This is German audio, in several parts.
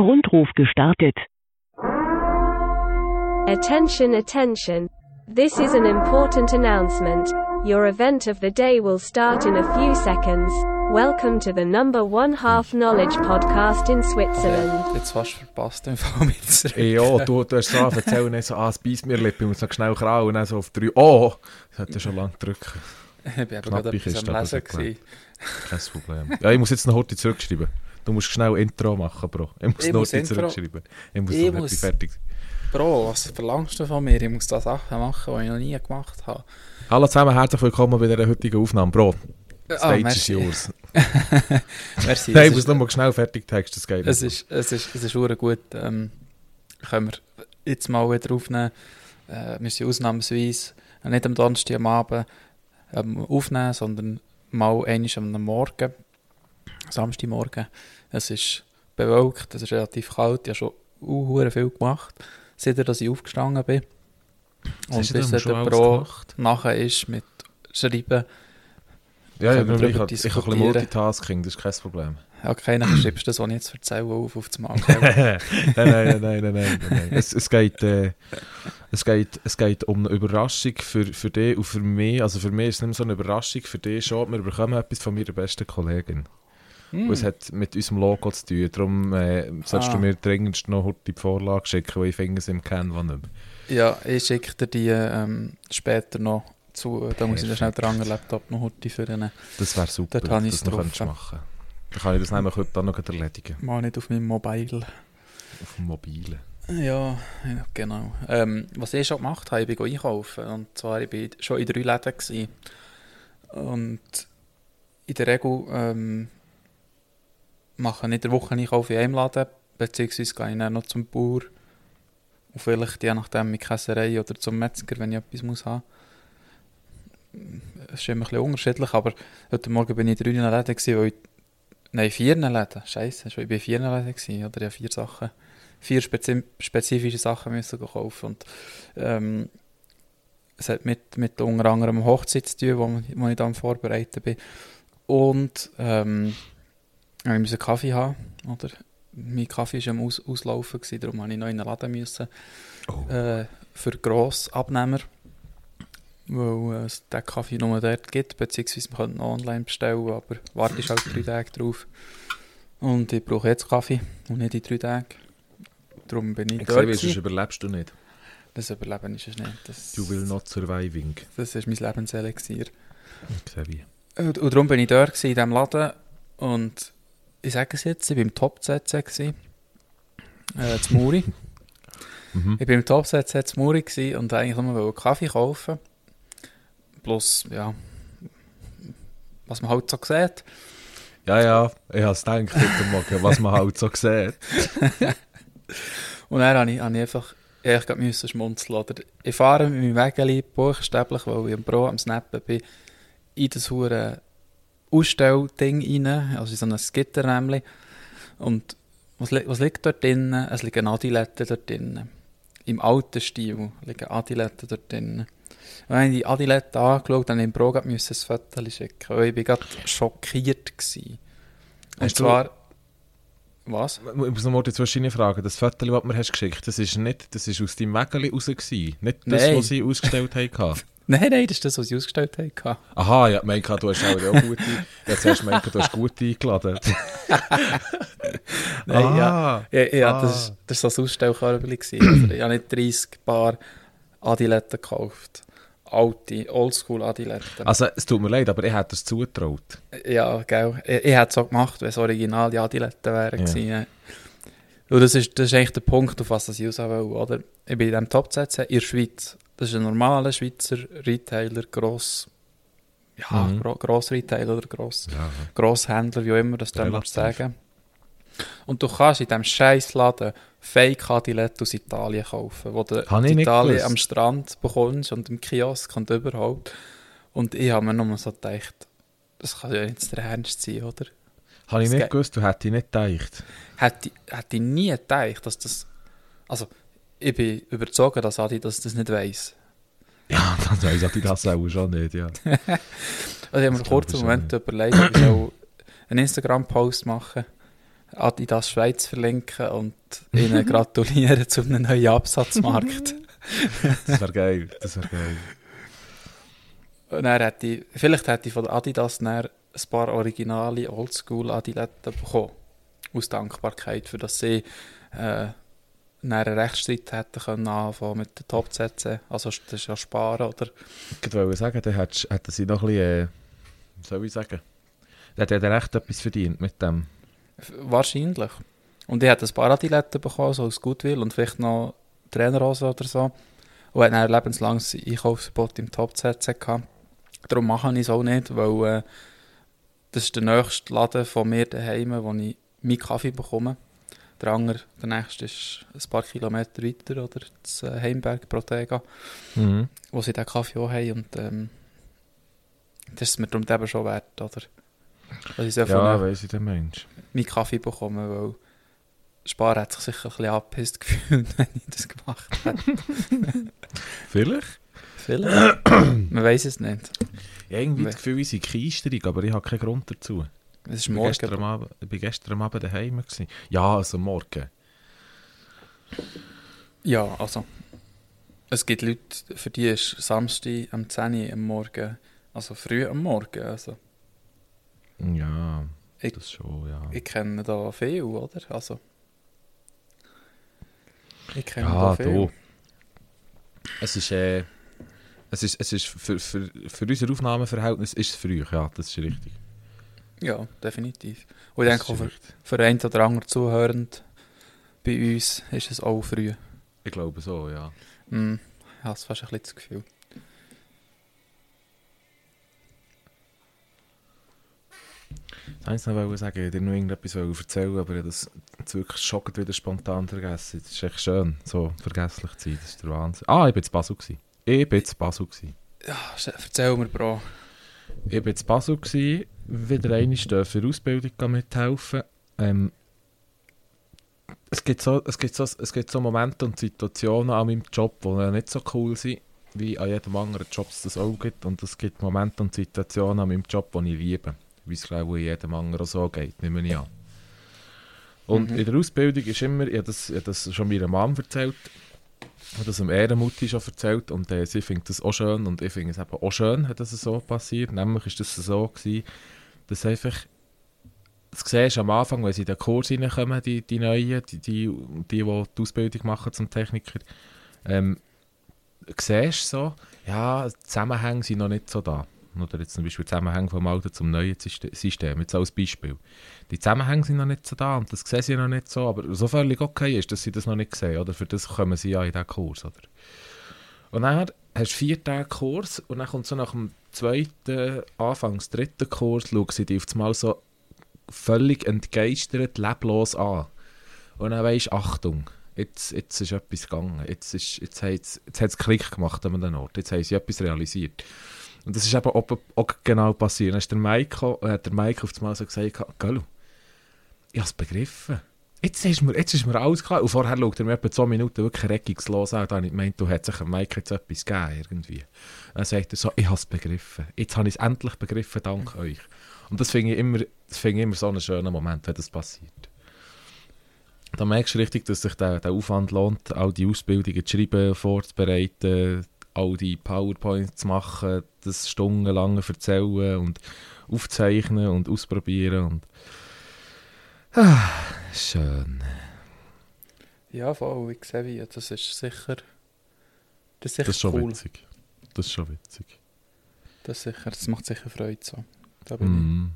Rundruf gestartet. Attention, attention. This is an important announcement. Your event of the day will start in a few seconds. Welcome to the number one half knowledge podcast in Switzerland. Jetzt fast verpasst, im Fall mit. Ja, du, du hast so erzählt, dann so, ah, es beißt mir Lippe, ich muss noch schnell krauen, und dann so auf drei, oh, das hat ja schon lange gedrückt. Ich bin eben Knappe gerade etwas am aber Lesen. Kein Problem. Ja, ich muss jetzt noch heute zurückschreiben. Du musst schnell Intro machen, Bro. Ich muss Ich noch muss heute Intro- zurückschreiben. Ich muss Ich muss- fertig. Bro, was verlangst du von mir? Ich muss da Sachen machen, die ich noch nie gemacht habe. Hallo zusammen, herzlich willkommen bei dieser heutigen Aufnahme. Bro, Ah, Stage is merci. yours. merci. Nein, ich muss ist, noch mal schnell fertig texten, das geht es ist, es ist, es ist gut. Ähm, können wir jetzt mal wieder aufnehmen. Äh, wir sind ausnahmsweise nicht am Donnerstag am Abend ähm, aufnehmen, sondern mal einmal am Morgen, Samstagmorgen. Es ist bewölkt, es ist relativ kalt. Ich habe schon uh, viel gemacht, seit dass ich aufgestanden bin. Und bis der Pro nachher ist mit Schreiben. Ja, ja, ich, ich, habe ein bisschen Multitasking, das ist kein Problem. Okay, dann schreibst du das, was ich jetzt erzähle, auf, auf das Mal. nein, nein, nein, nein, nein, nein, nein. Es, es, geht, äh, es, geht, es geht um eine Überraschung für, für dich und für mich. Also für mich ist es nicht mehr so eine Überraschung, für dich schon. Wir bekommen etwas von meiner besten Kollegin. Hm. Und es hat mit unserem Logo zu tun. Darum äh, solltest Ah. du mir dringendst noch die Vorlage schicken, weil ich finde es im Canva nicht mehr. Ja, ich schicke dir die ähm, später noch zu. Da muss ich dann schnell den anderen Laptop noch heute für einen. Das wäre super, Dort das noch drauf. könntest machen Dann kann ich das nämlich heute noch erledigen. Mal nicht auf meinem Mobile. Auf dem Mobilen. Ja, ja genau. Ähm, was ich schon gemacht habe, ich bin einkaufen. Und zwar, ich war schon in drei Läden. Gewesen. Und in der Regel ähm, mache ich in der Woche Einkauf in einem Laden, beziehungsweise gehe ich dann noch zum Bauer. Und vielleicht je nachdem mit Käserei oder zum Metzger, wenn ich etwas muss haben. Es ist immer ein bisschen unterschiedlich, aber heute Morgen bin ich in drei Läden, gewesen, weil ich, nein, vier Läden, scheiße, ich war in vier Läden, gewesen, oder? Habe vier Sachen, vier spezi spezifische Sachen müssen kaufen und ähm, es hat mit, mit unter anderem Hochzeit zu tun, wo, wo ich dann am Vorbereiten bin und ähm, ich musste Kaffee haben, oder? Mein Kaffee war am Aus Auslaufen, gewesen, darum musste ich noch in den Laden. Müssen, Oh. äh, für Grossabnehmer, weil äh, es den Kaffee nur dort gibt, beziehungsweise man könnte ihn noch online bestellen, aber wartest halt drei Tage drauf. Und ich brauche jetzt Kaffee und nicht in drei Tagen. Darum bin ich Ich dort. sonst gewesen. überlebst du nicht. Das Überleben ist es nicht. Das, You will not surviving. das ist mein Lebenselixier. Ich sehe wie. Und, und darum bin ich dort in diesem Laden und ich sage es jetzt, ich war im Top-ZZ, äh, zu Muri. Mhm. Ich war im Top-ZZ zu Muri und eigentlich nur wollte Kaffee kaufen. Plus, ja, was man halt so sieht. Ja, ja, ich habe es gedacht heute Morgen, was man halt so sieht. Und dann habe ich, habe ich einfach ja, ich müssen schmunzeln. Oder ich fahre mit meinem Wägeli buchstäblich, weil ich am Pro am Snappen bin, in das hure Ausstellding rein, also in so ein Gitter nämlich. Und was, li was liegt dort drinnen? Es liegen Adiletten dort drinnen. Im alten Stil liegen Adiletten dort drinnen. Und wenn ich die Adiletten angeschaut habe, habe ich im müssen ein Foto schicken, weil ich bin gerade schockiert war. Und Hast du- zwar... Was? Ich muss noch mal die verschiedene fragen. Das Foto, das du mir hast geschickt das ist nicht, das ist aus deinem Wägeli raus gewesen. Nicht das, Nein. was sie ausgestellt haben. Nein, nein, das ist das, was ich ausgestellt habe. Aha, ja, Meika, du hast auch ja gute, jetzt hast du Meika, du hast gut eingeladen. Nein, ah, ja. Ja, ja Ah. das, das war so ein Ausstellkörbchen. gewesen. Also, ich habe nicht 30 Paar Adiletten gekauft. Alte, oldschool Adiletten. Also, es tut mir leid, aber ich hätte es zugetraut. Ja, gell. Ich, ich hätte es so gemacht, wenn es originale Adiletten wären. Ja. gewesen. Und das ist, das ist eigentlich der Punkt, auf was ich raus will. Oder? Ich bin in diesem Top-Set in der Schweiz. Das ist ein normaler Schweizer Retailer, gross, ja, Mhm. gro Gross-Retailer oder gross, Ja. Grosshändler, wie auch immer das dann sagen. Und du kannst in diesem scheiß Laden Fake Adiletten aus Italien kaufen, wo du in Italien am Strand bekommst und im Kiosk und überhaupt. Und ich habe mir nur so gedacht, das kann ja nicht der Ernst sein, oder? Habe ich nicht gewusst, du hättest ich nicht gedacht. Hätte, hätte ich nie gedacht, dass das... Also, ich bin überzeugt, dass Adi das, das nicht weiss. Ja, dann weiss ich das auch schon nicht, ja. Also ich habe mir Das kurz einen Moment überlegt, ob ich soll einen Instagram-Post machen Adidas Schweiz verlinken und ihnen gratulieren zu einem neuen Absatzmarkt. Das wäre geil, das wäre geil. Und dann hätte ich, vielleicht hätte ich von Adidas ein paar originale Oldschool Adiletten bekommen. Aus Dankbarkeit, für dass sie äh, einen Rechtsstreit hätten können anfangen mit den Top-Sätzen. Also das ist ja sparen, oder? Ich wollte sagen, dann hätte hätten sie noch ein bisschen, äh, soll ich sagen, dann hat er echt etwas verdient mit dem. Wahrscheinlich. Und ich hätte ein paar Adiletten bekommen, so aus Goodwill und vielleicht noch Trainerhose oder so. Und hat ein lebenslanges Einkaufsverbot im Top-ZZ gehabt. Darum mache ich es auch nicht, weil äh, das ist der nächste Laden von mir daheim, wo ich meinen Kaffee bekomme. Der andere, der nächste ist ein paar Kilometer weiter, oder das äh, Heimberg Protega, Mhm. wo sie den Kaffee auch haben. Und ähm, das ist mir darum eben schon wert, oder? Dass ich so Ja, weiss ich, der Mensch. meinen Kaffee bekommen, weil Spar hat sich sicher ein bisschen angepisst gefühlt, wenn ich das gemacht hätte. Vielleicht? Vielleicht. Man weiß es nicht. Ich habe irgendwie das Gefühl, ich sei keisterig, aber ich habe keinen Grund dazu. Es ist Ich morgen. gestern, am Abend- ich war gestern Abend daheim. Gewesen. Ja, also morgen. Ja, also. Es gibt Leute, für die ist Samstag am 10 Uhr am Morgen, also früh am Morgen. Also, Ja, Ich- das schon, ja. ich kenne da viel, oder? Also. Ich kenne Ja, da viel. du. Es ist, äh, es ist, es ist für, für, für unser Aufnahmeverhältnis ist es früh, ja, das ist richtig. Ja, definitiv. Und ich denke auch für, für einen oder anderen Zuhörend bei uns ist es auch früh. Ich glaube so, ja. Hm, ich habe fast ein bisschen das Gefühl. Wollte ich noch sagen, ich wollte dir noch irgendetwas erzählen, aber ich habe das jetzt wirklich schockend wieder spontan vergessen. Das ist echt schön, so vergesslich zu sein, das ist der Wahnsinn. Ah, ich war zu Basel. Gewesen. Ich war zu Basel. Gewesen. Ja, erzähl mir, Bro. Ich war zu Basel, gewesen, wieder einmal für Ausbildung mithelfen. Ähm, es, gibt so, es, gibt so, es gibt so Momente und Situationen an meinem Job, die nicht so cool sind, wie an jedem anderen Job es das auch gibt. Und es gibt Momente und Situationen an meinem Job, die ich liebe. Wie es glaube ich jedem anderen so geht, nehme ich an. Und Mhm. in der Ausbildung ist immer, ich habe das, ich habe das schon meiner Mom erzählt, habe das dem Ehrenmutti schon erzählt und äh, sie findet das auch schön und ich finde es eben auch schön, dass es so passiert. Nämlich ist das so gewesen, dass einfach, das siehst am Anfang, wenn sie in den Kurs reinkommen, die, die Neuen, die, die, die, die die Ausbildung machen zum Techniker, ähm, siehst so, ja, Zusammenhänge sind noch nicht so da. Oder jetzt zum Beispiel Zusammenhänge vom alten zum neuen Syste- System, jetzt als Beispiel. Die Zusammenhänge sind noch nicht so da und das sehen sie noch nicht so, aber so völlig okay ist, dass sie das noch nicht sehen, oder? Für das kommen sie ja in diesen Kurs, oder? Und dann hast du vier Tage Kurs und dann kommt so nach dem zweiten, anfangs dritten Kurs, schauen sie dich auf einmal so völlig entgeistert, leblos an. Und dann weisst Achtung, jetzt, jetzt ist etwas gegangen. Jetzt, ist, jetzt, hat es, jetzt hat es Klick gemacht an einem Ort. Jetzt haben sie etwas realisiert. Und das ist eben auch, auch genau passiert. Dann ist der Mike, äh, der Mike auf einmal so gesagt, Gallo, ich habe es begriffen. Jetzt ist, mir, jetzt ist mir alles klar. Und vorher schaut er mir etwa zwei Minuten wirklich regungslos an. Da habe ich gemeint, du hättest sich Mike jetzt etwas gegeben irgendwie. Dann sagt er so, ich habe es begriffen. Jetzt habe ich es endlich begriffen, dank euch. Und das finde ich, immer, das finde ich immer so einen schönen Moment, wenn das passiert. Da merkst du richtig, dass sich der, der Aufwand lohnt, all die Ausbildungen zu schreiben, vorzubereiten, all die PowerPoints zu machen, das stundenlang erzählen und aufzeichnen und ausprobieren. Und ah, schön. Ja, voll, ich sehe wie. Das ist sicher. Das ist sicher Das ist schon cool. witzig. Das ist schon witzig. Das, ist sicher, das macht sicher Freude so. Da bin ich. Mm.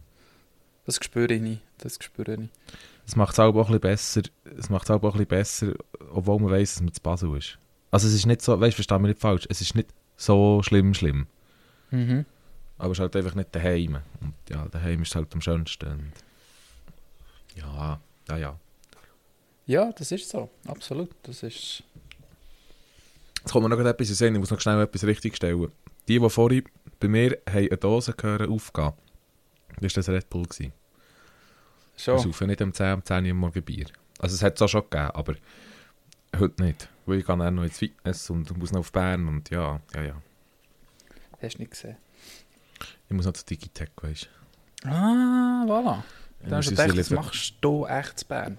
Das spüre ich nicht. Das spüre ich. Es macht es auch ein bisschen besser, es macht es auch ein bisschen besser, obwohl man weiss, dass man zu Basel ist. Also es ist nicht so, weißt du, versteh mich nicht falsch, es ist nicht so schlimm, schlimm. Mhm. Aber es ist halt einfach nicht daheim. Und ja, daheim ist halt am schönsten. Und ja, ja, ja. Ja, das ist so. Absolut. Das ist. Jetzt kommt mir noch etwas in Sinn, ich muss noch schnell etwas richtigstellen. Die, die vorhin bei mir haben eine Dose gehören aufgehen, das war das Red Bull. Gewesen. Wir Schon. saufen nicht um 10, um 10 Uhr Morgen Bier. Also es hat es auch schon gegeben, aber heute nicht. Weil ich gehe dann noch ins Fitness und muss noch auf Bern und ja, ja, ja. Hast du nicht gesehen? Ich muss noch zu Digitech, weißt Ah, voilà. Dann hast du gedacht, das machst du echt zu Bern.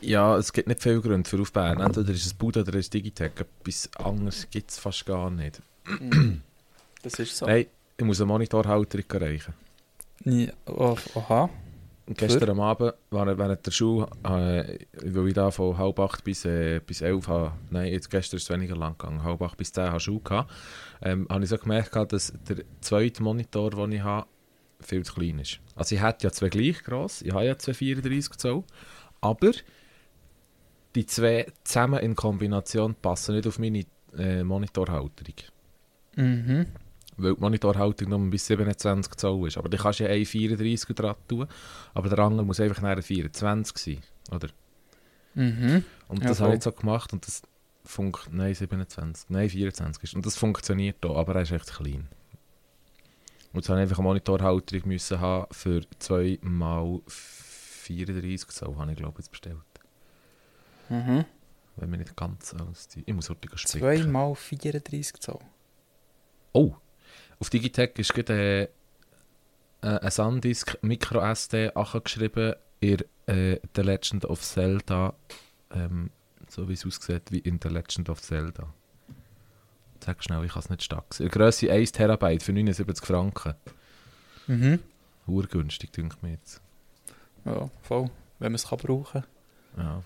Ja, es gibt nicht viele Gründe für auf Bern. Entweder ist es Buda oder ist es Digitec. Etwas anderes gibt es fast gar nicht. Das ist so. Nein, ich muss eine Monitorhalterung erreichen. Ja, oh, aha. Und gestern am Abend, während, der Schule, äh, weil ich da von halb acht bis, äh, bis elf habe, nein, jetzt gestern ist es weniger lang gegangen, halb acht bis zehn habe Schule gehabt, ähm, habe ich so gemerkt, dass der zweite Monitor, den ich habe, viel zu klein ist. Also ich hätte ja zwei gleich gross, ich habe ja zwei 34 Zoll, aber die zwei zusammen in Kombination passen nicht auf meine äh, Monitorhalterung. Mhm. Weil die Monitorhaltung nur bis 27 Zoll ist. Aber du kannst ja einen 34 dran tun, aber der andere muss einfach nachher 24 sein, oder? Mhm. Und Ja, das voll. habe ich jetzt so gemacht und das funktioniert, nein 27, nein 24 ist. Und das funktioniert da, aber er ist echt klein. Und jetzt habe ich einfach eine Monitorhalterung müssen haben für 2 mal 34 Zoll, habe ich glaube ich jetzt bestellt. Mhm. Wenn mir nicht ganz auszieht. Ich muss heute spicken. 2 mal 34 Zoll. Oh, auf Digitec ist gerade äh, ein Sandisk Micro SD geschrieben in äh, The Legend of Zelda, ähm, so wie es aussieht wie in The Legend of Zelda. Sag schnell, ich kann es nicht stark sehen. Grösse 1 Terabyte für 79 Franken. Mhm. Urgünstig, denkt mir jetzt. Ja, voll. Wenn man es kann brauchen Ja.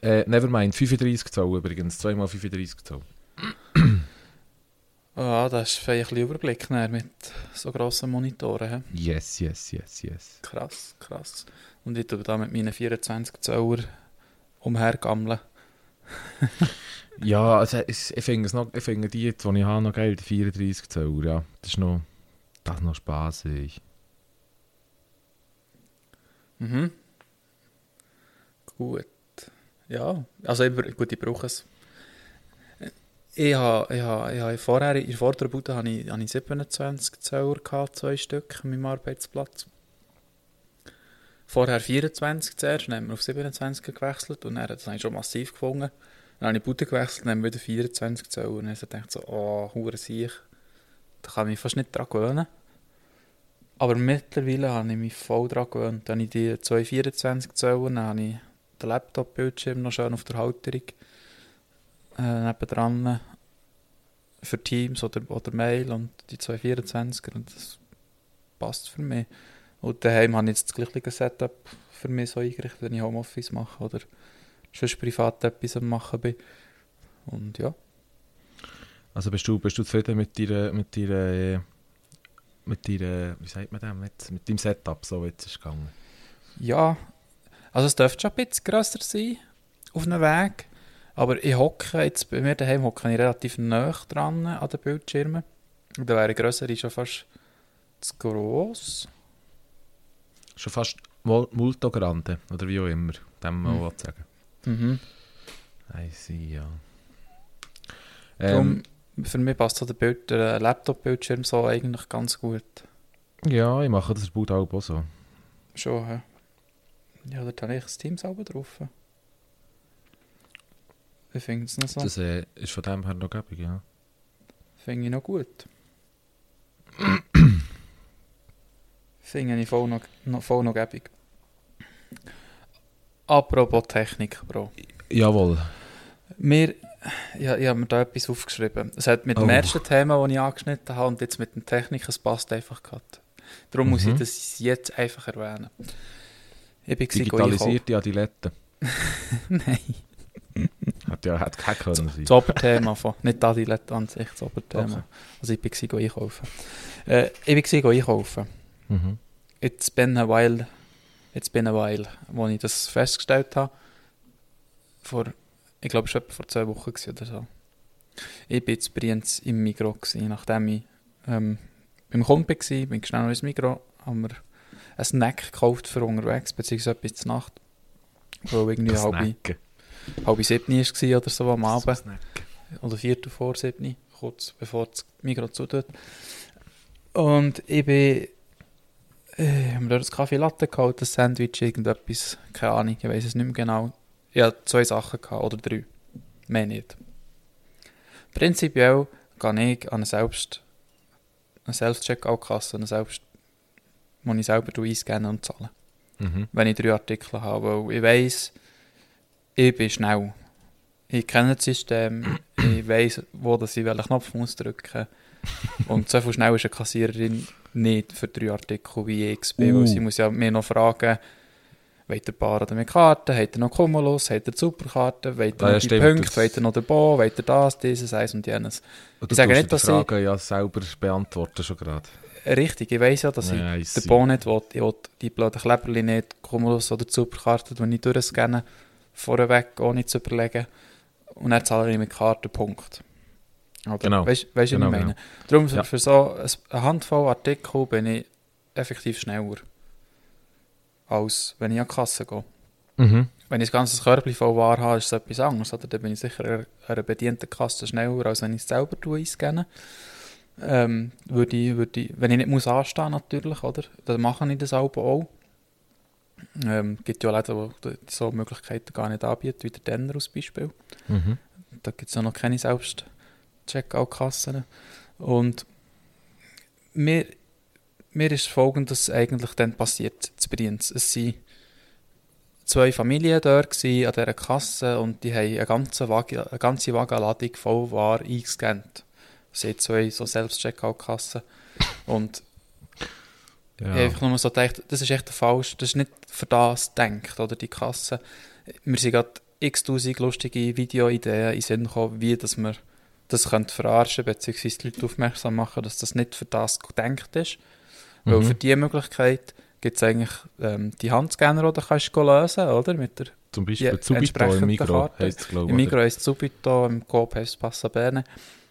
Äh, nevermind, 35 Zoll übrigens, 2 mal 35 Zoll. Ja, das ist vielleicht ein bisschen Überblick näher mit so grossen Monitoren. he? Yes, yes, yes, yes. Krass, krass. Und ich tue da mit meinen 24 Zöller umhergammeln. Ja, also, ich, ich finde noch, ich finde die, die ich habe, noch geil, die 34 Zoll, ja. Das ist noch, das ist noch spaßig. Mhm. Gut. Ja, also ich, gut, ich brauche es. Ich habe, ich habe, ich habe vorher, in der vorderen Bude habe ich, ich 27 Zähler gehabt, zwei Stück an meinem Arbeitsplatz. Vorher 24 zuerst, dann haben wir auf 27 gewechselt und dann, habe ich schon massiv gefunden. Dann habe ich Bude gewechselt und dann wieder 24 Zähler und dann habe ich so, oh, hure Siech, da kann ich mich fast nicht dran gewöhnen. Aber mittlerweile habe ich mich voll daran gewöhnt. Dann habe ich die 224 Zellen, dann habe ich den Laptop-Bildschirm noch schön auf der Halterung äh, nebendran für Teams oder, oder Mail und die 224er und das passt für mich. Und daheim habe ich jetzt das gleiche Setup für mich so eingerichtet, wenn ich Homeoffice mache oder sonst privat etwas am machen bin. Und ja, Also bist du, bist du zufrieden mit deiner, mit deiner, mit deiner, wie sagt man das, mit, mit deinem Setup, so wie es ist gegangen? Ja, also es dürfte schon ein bisschen grösser sein auf einem Weg. Aber ich hocke jetzt, bei mir daheim hocke ich relativ nah dran an den Bildschirmen. Und da wäre grösser schon fast zu gross. Schon fast Mul- Multo Grande, oder wie auch immer, dem Hm. mal was sagen. Mhm. I see, ja. Darum, Ähm, für mich passt so der, Bild, der Laptop-Bildschirm so eigentlich ganz gut. ja, ich mache das Boot auch so. Schon, hä? Ja, da habe ich das Team selber drauf. Wie finde es noch so? Das äh, ist von dem her noch gäbig, ja. Finde ich noch gut. Finde ich voll noch, noch, voll noch gäbig. Apropos Technik, Bro. Jawohl. Wir, ja, ich habe mir da etwas aufgeschrieben. Es hat mit dem Oh. ersten Thema, das ich angeschnitten habe, und jetzt mit dem Technik, es passt einfach gerade. Darum muss ich Mhm. das jetzt einfach erwähnen. Ich bin. Digitalisierte Adiletten. Nein, Hat ja hat kein können sein. das Oberthema von, nicht Adilette an sich, das Oberthema. Okay. Also ich bin einkaufen. Äh, ich bin einkaufen. Mhm. It's been a while, it's been a while, wo ich das festgestellt habe. Vor, ich glaube, es war etwa vor zwei Wochen oder so. Ich bin jetzt Brienz im Migros gewesen, nachdem ich ähm, beim Kumpel war, bin ich schnell noch ins Migros, haben wir einen Snack gekauft für unterwegs, beziehungsweise etwas zur Nacht. Wo irgendwie halb, halb sieben war oder so am Abend. Snacken. oder viertel vor sieben, kurz bevor das Mikro zutut. Und ich bin, äh, haben wir dort ein Kaffee Latte geholt, ein Sandwich, irgendetwas, keine Ahnung, ich weiß es nicht mehr genau. Ich hatte zwei Sachen gehabt, oder drei, mehr nicht. Prinzipiell gehe ich an eine Selbst, eine Selbst-Checkout-Kasse, eine Selbst, wo ich selber einscannen und zahlen. Mhm. wenn ich drei Artikel habe, weil ich weiss, ich bin schnell. Ich kenne das System, ich weiss, wo dass ich welchen Knopf muss drücken Und so viel schnell ist eine Kassiererin nicht für drei Artikel wie ich bin, Uh. weil sie muss ja mir noch fragen, wollt ihr Bar oder mit Karten, habt ihr noch Cumulus, habt ihr die Superkarte, wollt ihr Ah, ja, noch die stimmt, Punkte, das- wollt ihr noch den Bon, wollt ihr das, dieses, eins und jenes. Und Ich sage nicht, die dass ich- Fragen ja selber beantworten schon gerade. Richtig, ich weiss ja, dass ich Ja, I den see. Bon nicht will. Ich will die blöden Kleberli nicht, Cumulus oder die Superkarte, die ich durchscannen, vorweg, ohne zu überlegen. Und dann zahle ich mit Kartenpunkt. Oder, Genau. Weißt du, weißt, Genau, was ich meine? genau. Darum, Ja. für so ein- eine Handvoll Artikel bin ich effektiv schneller, als wenn ich an die Kasse gehe. Mhm. Wenn ich das ganze Körbchen voll Ware habe, ist es etwas anderes. Oder? Dann bin ich sicher an einer bedienten Kasse schneller, als wenn ich es selber tue, einscannen. Ähm, würde ich, würde ich, wenn ich nicht muss anstehen natürlich, oder? dann mache ich das auch. auch. Ähm, gibt ja Läden, die so Möglichkeiten gar nicht anbieten, wie der Denner als Beispiel. Mhm. Da gibt es ja noch keine selbst Checkout-Kassen. Und mir, mir ist folgendes eigentlich dann passiert zu Brienz. Es waren zwei Familien dort an dieser Kasse und die haben eine ganze, Wagen, eine ganze Wagenladung voll Ware eingescannt. Sie haben zwei so Selbst-Checkout-Kassen. Und ich habe Ja. einfach nur so gedacht, das ist echt falsch, das ist nicht für das gedacht, oder die Kasse. Mir sind gerade x-tausend lustige Videoideen in Sinn gekommen, wie dass man das könnte verarschen beziehungsweise die Leute aufmerksam machen, dass das nicht für das gedacht ist. Weil Mhm. für diese Möglichkeit gibt es eigentlich ähm, die Handscanner, die du kannst lösen oder? Mit der, Zum Beispiel Subito im Migro heisst es, glaube Im ich. Migros heisst es Subito, im Coop heisst es Passabene.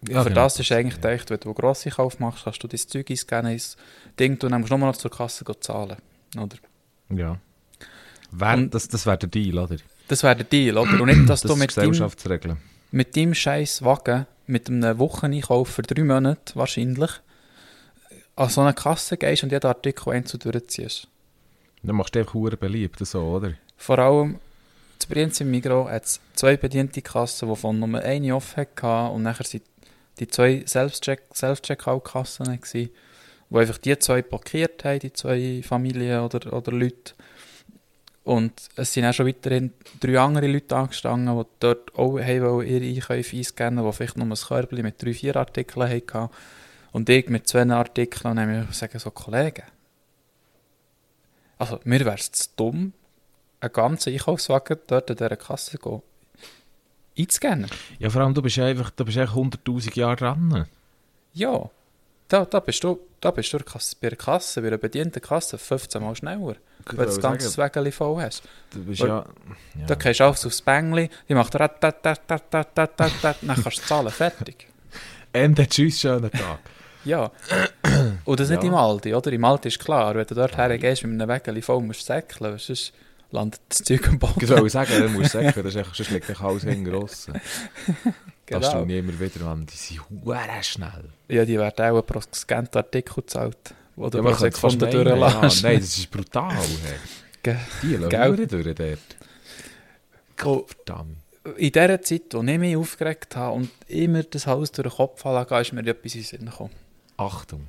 Ja, für genau. das ist eigentlich gedacht, wenn du grosse Kauf machst, kannst du dein Zeug einscannen, ins Ding tun, dann musst du nur noch zur Kasse zahlen. Oder? Ja. Wär, Und- das das wäre der Deal, oder? Das wäre der Deal, oder? Und nicht, dass Das du mit deinem. Mit deinem scheiß Wagen, mit einem Wocheneinkauf für drei Monate wahrscheinlich, an so eine Kasse gehst und jeden Artikel einzeln durchziehst. Dann machst du einfach hure beliebt, so, oder? Vor allem zu Brienz im Migros hat es zwei bediente Kassen, wovon nur eine offen hatte und nachher sind die zwei Selbstcheck- Self-Checkout-Kassen gewesen, wo einfach die zwei blockiert haben, die zwei Familien oder, oder Leute. Und es sind auch schon weiterhin drei andere Leute angestanden, die dort auch haben ihre Einkäufe einscannen die vielleicht nur ein Körbchen mit drei, vier Artikeln hatten. Und ich mit zwei Artikeln und dann gesagt, so Kollegen, also mir wäre es zu dumm, einen ganzen Einkaufswagen dort an dieser Kasse go einzuscannen. Ja, vor allem, du bist einfach, du bist einfach 100'000 Jahre dran. Ja, da, da bist du, da bist du der bei der Kasse, bei einer bedienten Kasse 15 Mal schneller, wenn du das ganze Wägeli voll hast. Du bist ja... ja. Da gehst du alles aufs Bängli, die macht rat, tat, tat, tat, tat, tat, tat, tat, dann kannst du zahlen, fertig. Ende, tschüss, schönen Tag. Ja. Und das nicht Ja. im Aldi, oder? Im Aldi ist klar, wenn du dort hergehst mit einem Wägeli voll musst du säckeln, sonst landet das Zeug am Boden. Ich soll sagen, du musst echt, sonst liegt echt alles hinten raus. Das Genau. stimmt immer wieder an, die sind hure schnell. Ja, die werden auch pro gescannten Artikel gezahlt, wo du Ja, pro man Sekunde meinen, ja, durchlässt. Nein, das ist brutal. Hey. Die hure durch dort. Oh, Verdammt. in dieser Zeit, wo ich mich aufgeregt habe und immer das Haus durch den Kopf fallen ist mir etwas in den Sinn gekommen. Achtung.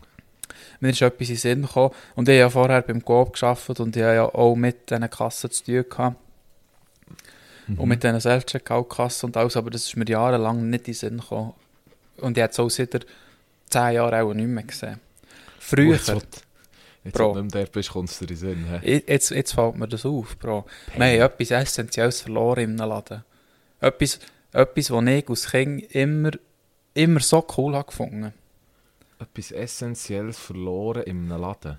Mir ist etwas in den Sinn gekommen und ich habe ja vorher beim Coop gearbeitet und ich habe ja auch mit diesen Kassen zu tun gehabt. Mhm. Und mit diesen Self-Checkout-Kassen und alles, aber das ist mir jahrelang nicht in den Sinn gekommen. Und ich habe es auch seit 10 Jahren auch nicht mehr gesehen. Früher, du- jetzt, Bro. wo du dort bist, kommt es dir in den Sinn. hä? jetzt, jetzt fällt mir das auf, Bro. Wir haben etwas Essentielles verloren in einem Laden. Etwas, etwas was ich als Kind immer, immer so cool habe gefunden. Etwas Essentielles verloren in einem Laden.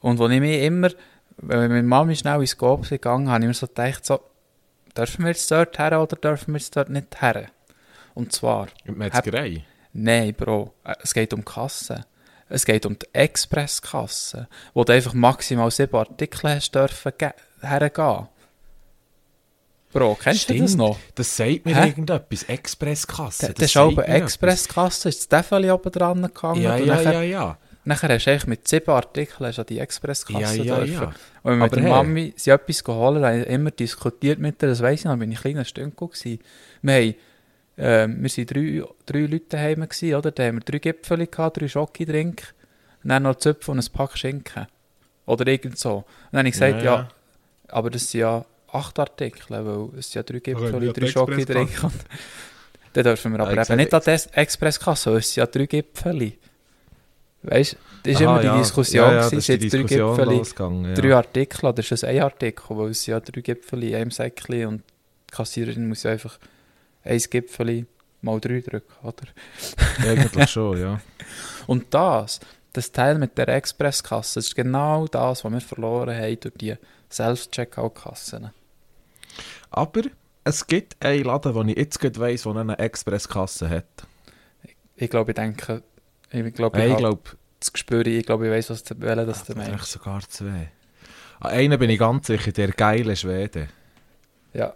Und wo ich mich immer, wenn mit Mami schnell ins Coop gegangen, habe ich mir so gedacht, so, dürfen wir jetzt dort her oder dürfen wir jetzt dort nicht her? Und zwar, Metzgerei. nein, Bro, äh, es geht um Kassen. Es geht um die Expresskasse, wo du einfach maximal sieben Artikel hast dürfen ge- hergehen. Bro, kennst du das Stimmt. noch? Das sagt mir Hä? irgendetwas. Expresskasse. Das, das ist auch Expresskasse, ist das Tefeli oben dran gegangen. Ja, ja, nachher, ja, ja. Nachher hast du eigentlich mit sieben Artikeln hast du an die Expresskasse Ja, ja, dürfen. ja. Und mit Aber der hey. Mami sie etwas geholt haben, immer diskutiert mit ihr, das weiss ich noch, bin ich kleiner Stünkel gewesen. Wir haben, ähm, wir waren drei, drei Leute daheim, gewesen, oder? Da haben wir drei Gipfel gehabt, drei Schokidrink, und dann noch Zöpfe und ein Pack Schinken. Oder irgend so. Und dann habe ich gesagt, Ja, ja. Aber das sind ja acht Artikel, weil es sind ja drei Okay, Gipfel, ja, drei die Schoki drin. Expresskasse. Und Dann dürfen wir aber eben nicht an die Expresskasse, es sind ja drei Gipfel. Weißt du, das ist Aha, immer die ja. Diskussion, ja, ja, ist jetzt drei Gipfel, ja. drei Artikel oder ist das ein Artikel, weil es ja drei Gipfel in einem Säckchen und die Kassiererin muss ja einfach ein Gipfel mal drei drücken, oder? Eigentlich schon, ja. Und das, das Teil mit der Expresskasse, ist genau das, was wir verloren haben durch die Self-Checkout-Kassen. Aber es gibt einen Laden, wo ich jetzt gerade weiss, der eine Expresskasse hat. Ich glaube, ich denke, ich glaube, Hey, ich, ich glaube, das Gespür, ich glaube, ich weiß, was du, welchen das du vielleicht meinst. sogar zwei. An einen bin ich ganz sicher, der geile Schwede. Ja,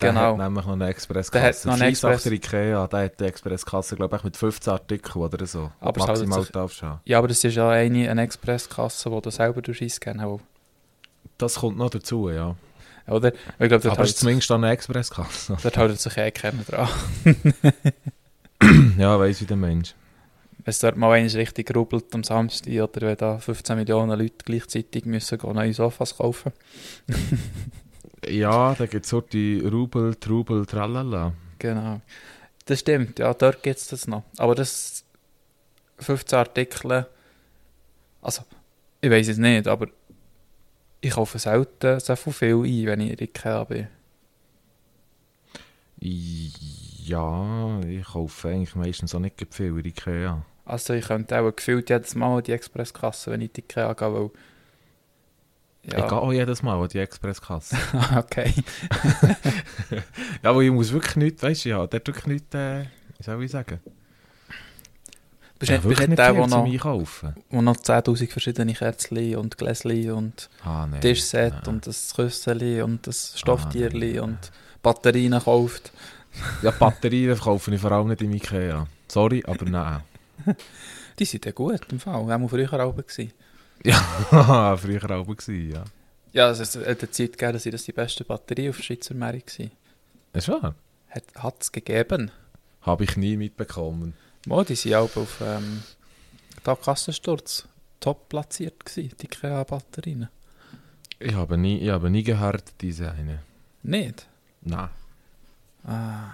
Der Genau. hat nämlich noch eine Der hat Expresskasse. noch eine Express- Ikea, der hat die Expresskasse, glaube ich, mit 15 Artikeln oder so. Aber maximal sich- darfst du ja, aber das ist ja eine, eine Expresskasse, die du selber einscannen kannst. Das kommt noch dazu, ja. Oder? Ich glaube, dort Aber es ist zumindest eine Expresskasse. dort hält sich eh keiner dran. ja, weiss wie der Mensch. Wenn es dort mal eins richtig rubbelt am Samstag oder wenn da 15 Millionen Leute gleichzeitig müssen gehen, neue Sofas kaufen. Ja, da gibt es so die Rubel, Trubel, Tralala. Genau. Das stimmt, ja, dort gibt es das noch. Aber das 15 Artikel, also, ich weiß es nicht, aber ich kaufe selten so viel ein, wenn ich in Ikea bin. Ja, ich kaufe eigentlich meistens auch nicht viel in Ikea. Also ich könnte auch gefühlt jedes Mal die Expresskasse, wenn ich die Ikea gehe, weil... Ich gehe auch jedes Mal die Expresskasse. okay. ja, aber ich muss wirklich nichts, weißt du, ja, der wirklich nichts, äh, wie soll ich sagen? Bist Ja, nicht, bist nicht der, der noch, wo noch 10'000 verschiedene Kerzchen und Gläschen und Ah, nein. Tischset nein. und das Küsseli und das Stofftierli nein, und Batterien kauft. Ja, Batterien kaufe ich vor allem nicht im Ikea. Sorry, aber nein. Die sind ja gut im Fall. Wir haben früher auch gewesen. Ja, früher auch gewesen, ja. Ja, es hat eine Zeit gegeben, dass das die beste Batterie auf der Schweizer Markt war. Ist wahr? Hat es gegeben. Habe ich nie mitbekommen. Mo, die sind auch auf ähm, da Kassensturz top platziert gewesen, die IKEA-Batterien. Ich habe nie, ich habe nie gehört, diese eine. Nicht? Nein. Ah,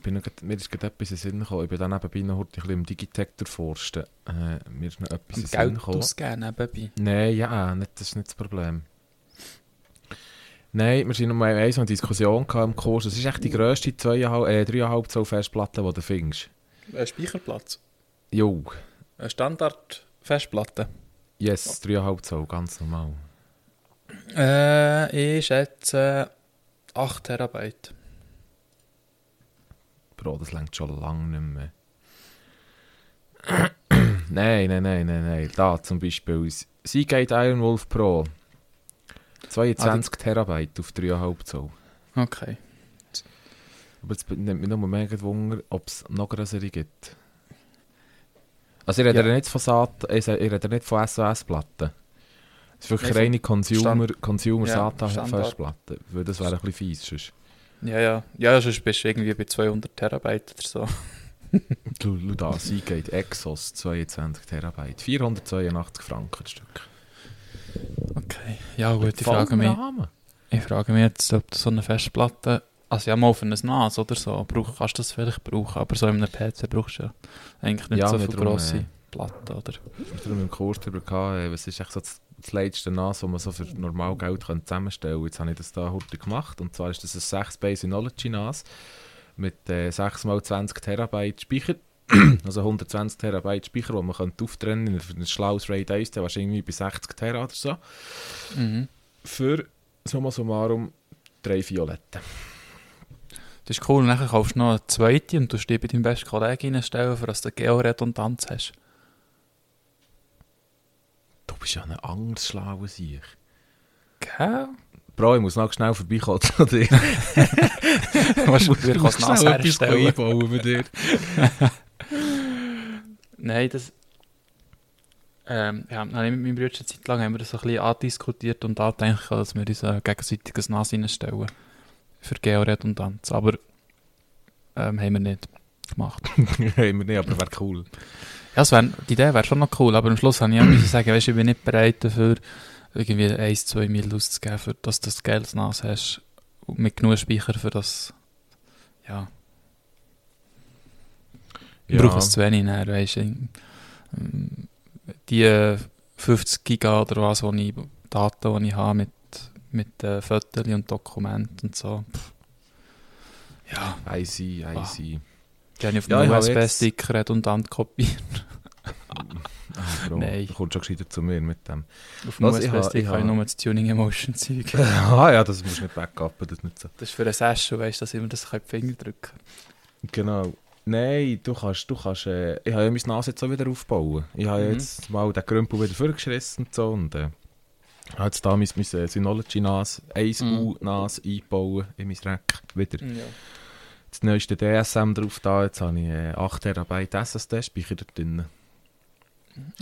Ich bin grad- mir ist gerade etwas in Sinn gekommen. Ich bin dann nebenbei noch heute ein bisschen im Digitector forsten. Äh, mir ist noch etwas in Sinn Geld gekommen. ausgeben nebenbei. Nein, ja, nicht, das ist nicht das Problem. Nein, wir sind noch mal eine Diskussion im Kurs. Das ist echt die grösste 2,5, äh, 3,5 Zoll Festplatte, die du findest. Ein Speicherplatz. Jo, Eine Standard-Festplatte. yes, 3,5 Zoll, ganz normal. Äh, ich schätze 8 Terabyte. Bro, das längt schon lange nicht mehr. nein, nein, nein, nein, nein. Da zum Beispiel Seagate Iron Wolf Pro. 22 Terabyte auf 3,5 Zoll. Okay. Aber jetzt nimmt mich nur mega Wunder, ob es noch größere gibt. Also ich rede Ja. nicht von SATA, ich rede nicht von SOS-Platten. Es ist wirklich von reine Consumer, Consumer Ja, SATA Standard. Festplatte. Weil das wäre ein bisschen fies. Sonst. Ja, ja. Ja, sonst bist du irgendwie bei 200 Terabyte oder so. Du, du da, Seagate Exos 22 Terabyte. 482 Franken das Stück. Okay. Ja gut, ich frage mich, der Name. ich frage mich jetzt, ob du so eine Festplatte, also ja mal für ein NAS oder so, brauch, kannst du das vielleicht brauchen, aber so in einem PC brauchst du ja eigentlich nicht Ja, so drum, grosse äh, Platten, oder? Wir haben im Kurs darüber gehabt, äh, was ist echt so das, das letzte NAS, das man so für normal Geld könnte zusammenstellen könnte. Jetzt habe ich das da heute gemacht. Und zwar ist das ein 6 Base Synology NAS mit äh, 6 x 20 Terabyte Speicher. also 120 Terabyte Speicher, die man könnte auftrennen könnte. Für ein schlaues RAID 1, der wahrscheinlich bei 60 Tera oder so. Mhm. Für summa summarum drei Violetten. Das ist cool, nachher kaufst du noch eine zweite und du die bei deinem besten Kollegen reinstellen, für dass du Georedundanz hast. Du bist ja ein anderes schlaues Ich. Gell? Bro, ich muss noch schnell vorbeikommen zu dir. Was dir kannst NAS herstellen. einbauen bei dir. Nein, das. Ähm, ja, nein, mit meinem Bruder eine Zeit lang haben wir das ein bisschen andiskutiert und angedenkt, dass wir uns ein gegenseitiges NAS reinstellen. Für Georedundanz. Aber ähm, haben wir nicht gemacht. haben wir nicht, aber wäre cool. Ja, wär, die Idee wäre schon noch cool, aber am Schluss habe ich auch müssen sagen, weißt, ich bin nicht bereit dafür, irgendwie 1, 2 Mil auszugeben, für, dass du das geiles NAS hast. Mit genug Speicher für das. Ja. Ich Ja. brauche es zu wenig, dann, weißt du. Die äh, 50 Giga oder was, wo ich, Daten, die ich habe mit, mit äh, Fotos und Dokumenten und so. Pff. Ja, I see, I Ah. see. Die habe ich auf Ja, jetzt- USB-Sticker redundant kopiert. Bro, Nein. Du kommst schon gescheiter zu mir mit dem. Auf dem USB-Stick ich habe ich nur das Tuning Emotion Zeug. ah ja, das musst du nicht backuppen, das nicht so. Das ist für eine Session, weißt du, dass ich mir das in die Finger drücken Genau. Nein, du kannst, du kannst, äh, ich habe ja mein NAS jetzt auch wieder aufbauen. Ich habe Mhm. jetzt mal den Grümpel wieder vorgeschrissen und so und äh, habe jetzt da mein, mein äh, Synology NAS, 1U NAS einbauen in mein Rack wieder. Ja. Das neueste DSM drauf da, jetzt habe ich äh, 8 TB SSD-Speicher da drin.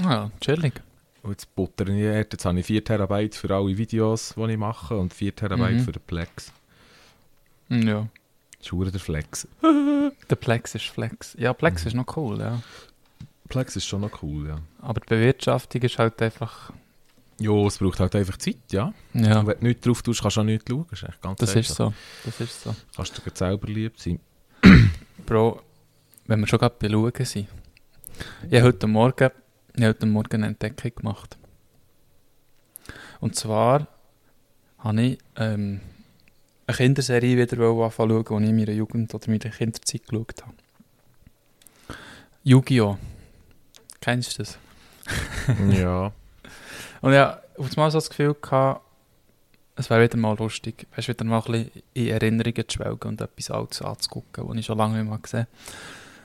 Ah, chillig. Und jetzt butter ich. Jetzt habe ich 4 TB für alle Videos, die ich mache und 4 TB Mhm. für den Plex. Ja. Das ist verdammt der Flex. Der Plex ist Flex. Ja, Plex ist noch cool, ja. Plex ist schon noch cool, ja. Aber die Bewirtschaftung ist halt einfach... Ja, es braucht halt einfach Zeit, ja. Ja, Und wenn du nichts drauf tust, kannst du auch nichts schauen. Das ist ganz das ist so. Das ist so. Kannst du dir selber lieb sein. Bro, wenn wir schon gerade bei Schauen sind. Ich habe heute Morgen, ich heute Morgen eine Entdeckung gemacht. Und zwar habe ich ähm, eine Kinderserie wieder anfangen schauen, die ich in meiner Jugend oder in meiner Kinderzeit geschaut habe. Yu-Gi-Oh! Kennst du das? ja. Und ja, auf einmal so das Gefühl gehabt, es wäre wieder mal lustig, weißt, wieder mal ein in Erinnerungen zu schwelgen und etwas Altes anzugucken, was ich schon lange nicht mehr gesehen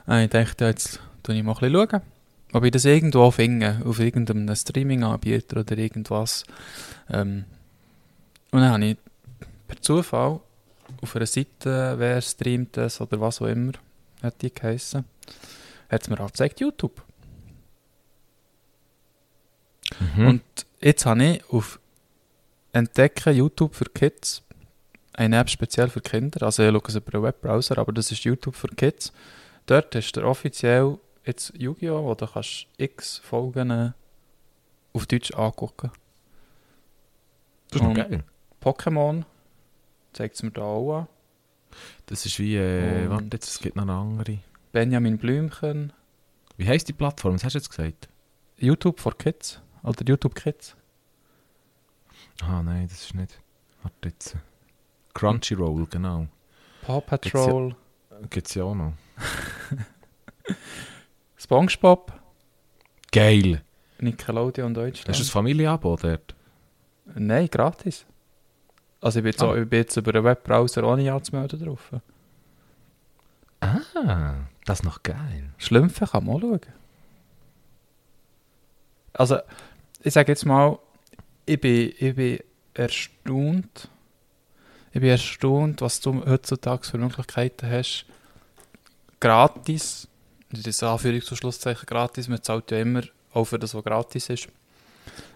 habe. Und ich dachte, jetzt schaue ich mal ein bisschen, schauen, ob ich das irgendwo finde, auf irgendeinem Streaming-Anbieter oder irgendwas. Ähm, und dann habe ich per Zufall auf einer Seite, wer streamt das oder was auch immer, hat die geheissen, hat es mir angezeigt, YouTube. Mhm. Und jetzt habe ich auf Entdecken YouTube für Kids eine App speziell für Kinder. Also ich schaue es über einen Webbrowser, aber das ist YouTube für Kids. Dort hast du offiziell jetzt Yu-Gi-Oh!, wo du kannst x Folgen auf Deutsch angucken. das ist noch geil. Pokémon zeigt es mir da auch an. Das ist wie, äh, warte jetzt, es gibt noch eine andere. Benjamin Blümchen. Wie heisst die Plattform? Was hast du jetzt gesagt? YouTube for Kids. Oder YouTube Kids. Ah, nein, das ist nicht. Warte jetzt. Crunchyroll, genau. Paw Patrol. Gibt es ja auch noch. Spongebob. Geil! Nickelodeon Deutschland. Hast du ein Familienabo dort? Nein, gratis. Also ich bin jetzt, Ah. auch, ich bin jetzt über einen Webbrowser ohne anzumelden drauf. Ah, das ist noch geil. Schlümpfe kann man auch schauen. Also, ich sage jetzt mal, ich bin, ich bin erstaunt. Ich bin erstaunt, was du heutzutage für Möglichkeiten hast. Gratis. Das ist Anführungs- und Schlusszeichen gratis. Man zahlt ja immer auch für das, was gratis ist.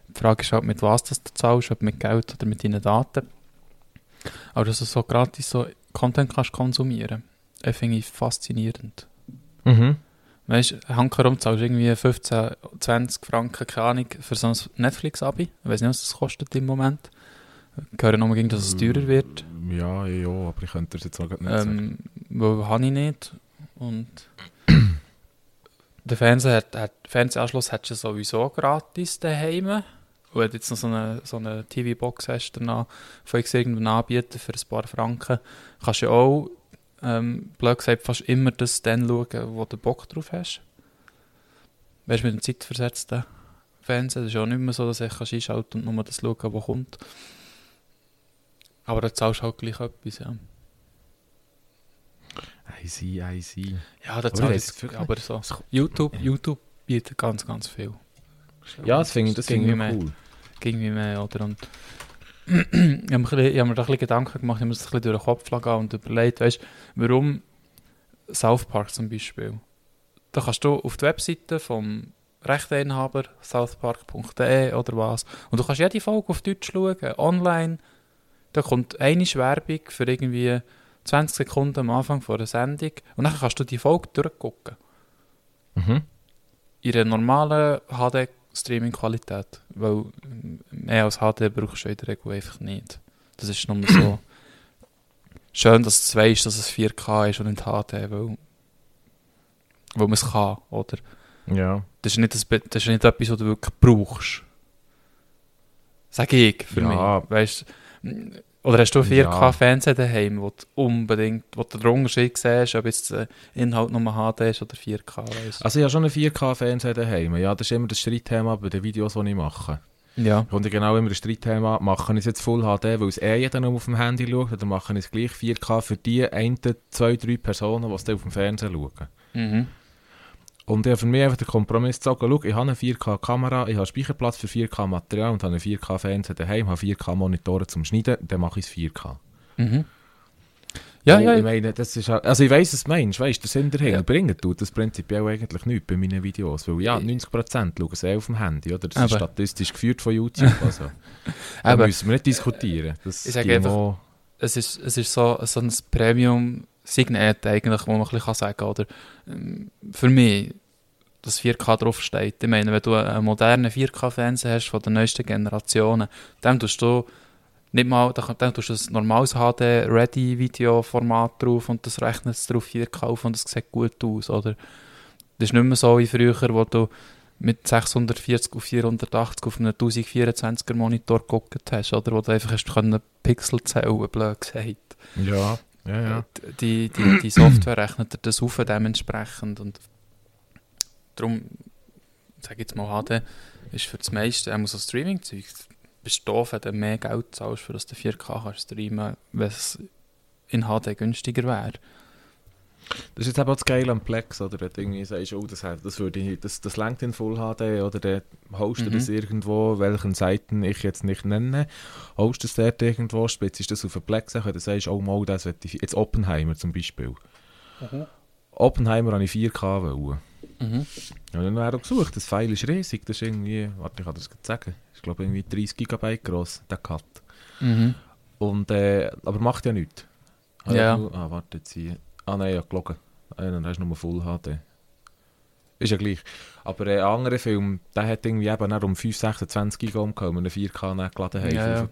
Die Frage ist halt, mit was das du zahlst, ob mit Geld oder mit deinen Daten. Aber dass du so gratis so Content kannst konsumieren, das finde ich faszinierend. Mhm. Weißt du, handherum zahlst irgendwie 15, 20 Franken, keine Ahnung, für so ein Netflix-Abi. Ich weiß nicht, was das kostet im Moment. Ich höre nur, dass es teurer wird. Ja, ja, aber ich könnte das jetzt auch nicht sagen. Ähm, weil habe ich nicht. Und der Fernseher hat, hat, Fernsehanschluss hättest du sowieso gratis daheim. Und wenn du jetzt noch so eine, so eine TV-Box hast, danach, von irgendeinem Anbieter für ein paar Franken, kannst du ja auch, ähm, blöd gesagt, fast immer das dann schauen, wo du Bock drauf hast. Weißt du, mit dem zeitversetzten Fernsehen, das ist auch nicht mehr so, dass ich kannst einschalten und nur das schauen, was kommt. Aber da zahlst du halt gleich etwas, ja. I see, I see. Ja, da jetzt wirklich aber so. YouTube, YouTube bietet ganz, ganz viel. Ja, das finde ich, das finde ich cool. ging wie mehr, oder? Und ich habe mir, bisschen- ich habe mir da ein bisschen Gedanken gemacht, ich habe mir das ein bisschen durch den Kopf gegangen und überlegt, weißt warum South Park zum Beispiel? Da kannst du auf die Webseite vom Rechteinhaber, southpark.de oder was, und du kannst jede Folge auf Deutsch schauen, online. Da kommt eine Werbung für irgendwie 20 Sekunden am Anfang von einer Sendung und dann kannst du die Folge durchgucken. Mhm. in einer normalen HD Streaming-Qualität. Weil mehr als HD brauchst du in der Regel einfach nicht. Das ist nur so. Schön, dass du weißt, dass es 4K ist und nicht HD, weil, weil man es kann, oder? Ja. Das ist, nicht das, das ist nicht etwas, was du wirklich brauchst. Sag ich für Ja. mich. Weißt, oder hast du Ja. 4K-Fernsehen daheim, wo du unbedingt, wo du den Unterschied siehst, ob jetzt der Inhalt nur HD ist oder 4K, weißt Also ich habe schon einen 4K-Fernseher daheim. Ja, das ist immer das Streitthema bei den Videos, die ich mache. Ja. Kommt ja genau immer ein Streitthema. Mache ich es jetzt Full HD, weil es eh jeder nur auf dem Handy schaut, oder mache ich es gleich 4K für die ein, zwei, drei Personen, die es dann auf dem Fernseher schauen? Mhm. Und ich habe für mich einfach den Kompromiss gezogen, schau, ich habe eine 4K-Kamera, ich habe Speicherplatz für 4K-Material und habe einen 4K-Fernseher daheim, habe 4K-Monitore zum Schneiden, dann mache ich es 4K. Mhm. Ja, ja, Ich meine, das ist halt- also ich weiss, was du meinst, weißt, der Sinn dahinter Ja. bringen tut das prinzipiell eigentlich nichts bei meinen Videos, weil ja, 90% schauen sie eh auf dem Handy, oder? Das ist Aber- statistisch geführt von YouTube, also da müssen wir nicht diskutieren. Das Ich sage einfach- es ist, es ist so, so ein Premium-Signet eigentlich, wo man ein sagen kann, oder ähm, für mich, dass 4K draufsteht. Ich meine, wenn du einen modernen 4K-Fernseher hast von der neuesten Generationen, dann tust du nicht mal, dann, tust du ein normales HD-Ready-Video-Format drauf und das rechnet es drauf 4K auf und es sieht gut aus, oder? Das ist nicht mehr so wie früher, wo du mit 640 auf 480 auf einem 1024er Monitor geguckt hast, oder? Wo du einfach hast Pixel zählen, blöd gesagt. Ja, ja, ja. Die, die, die Software rechnet das auf dementsprechend und darum, sag ich jetzt mal, HD ist für das meiste, auch so Streaming-Zeug, bist du doof, wenn du mehr Geld zahlst, für das du 4K kannst streamen, wenn es in HD günstiger wäre. Das ist jetzt eben auch das Geile am Plex, oder? Wenn du irgendwie sagst, oh, das, das, würde ich, das, das lenkt in Full HD, oder dann hostet Mhm. das irgendwo, welchen Seiten ich jetzt nicht nenne, hostet es dort irgendwo, spitzt das auf einen Plex, und dann sagst du, oh, mal, das ich, jetzt Oppenheimer zum Beispiel. Oppenheimer habe ich 4K wollen. Mhm. Ja, dann wäre auch gesucht, das File ist riesig, das ist irgendwie, warte, ich kann das sagen, ich glaube irgendwie 30 GB groß, der Cut. Mhm. Und, äh, aber macht ja nichts. Ja. Ah, warte, jetzt hier. Ah nein, ja, gelogen. Ah, dann hast du nur Full HD. Ist ja gleich. Aber äh, ein anderer Film, der hat irgendwie eben um 526 GB umgekommen, einen 4K nachgeladen haben Ja, ja.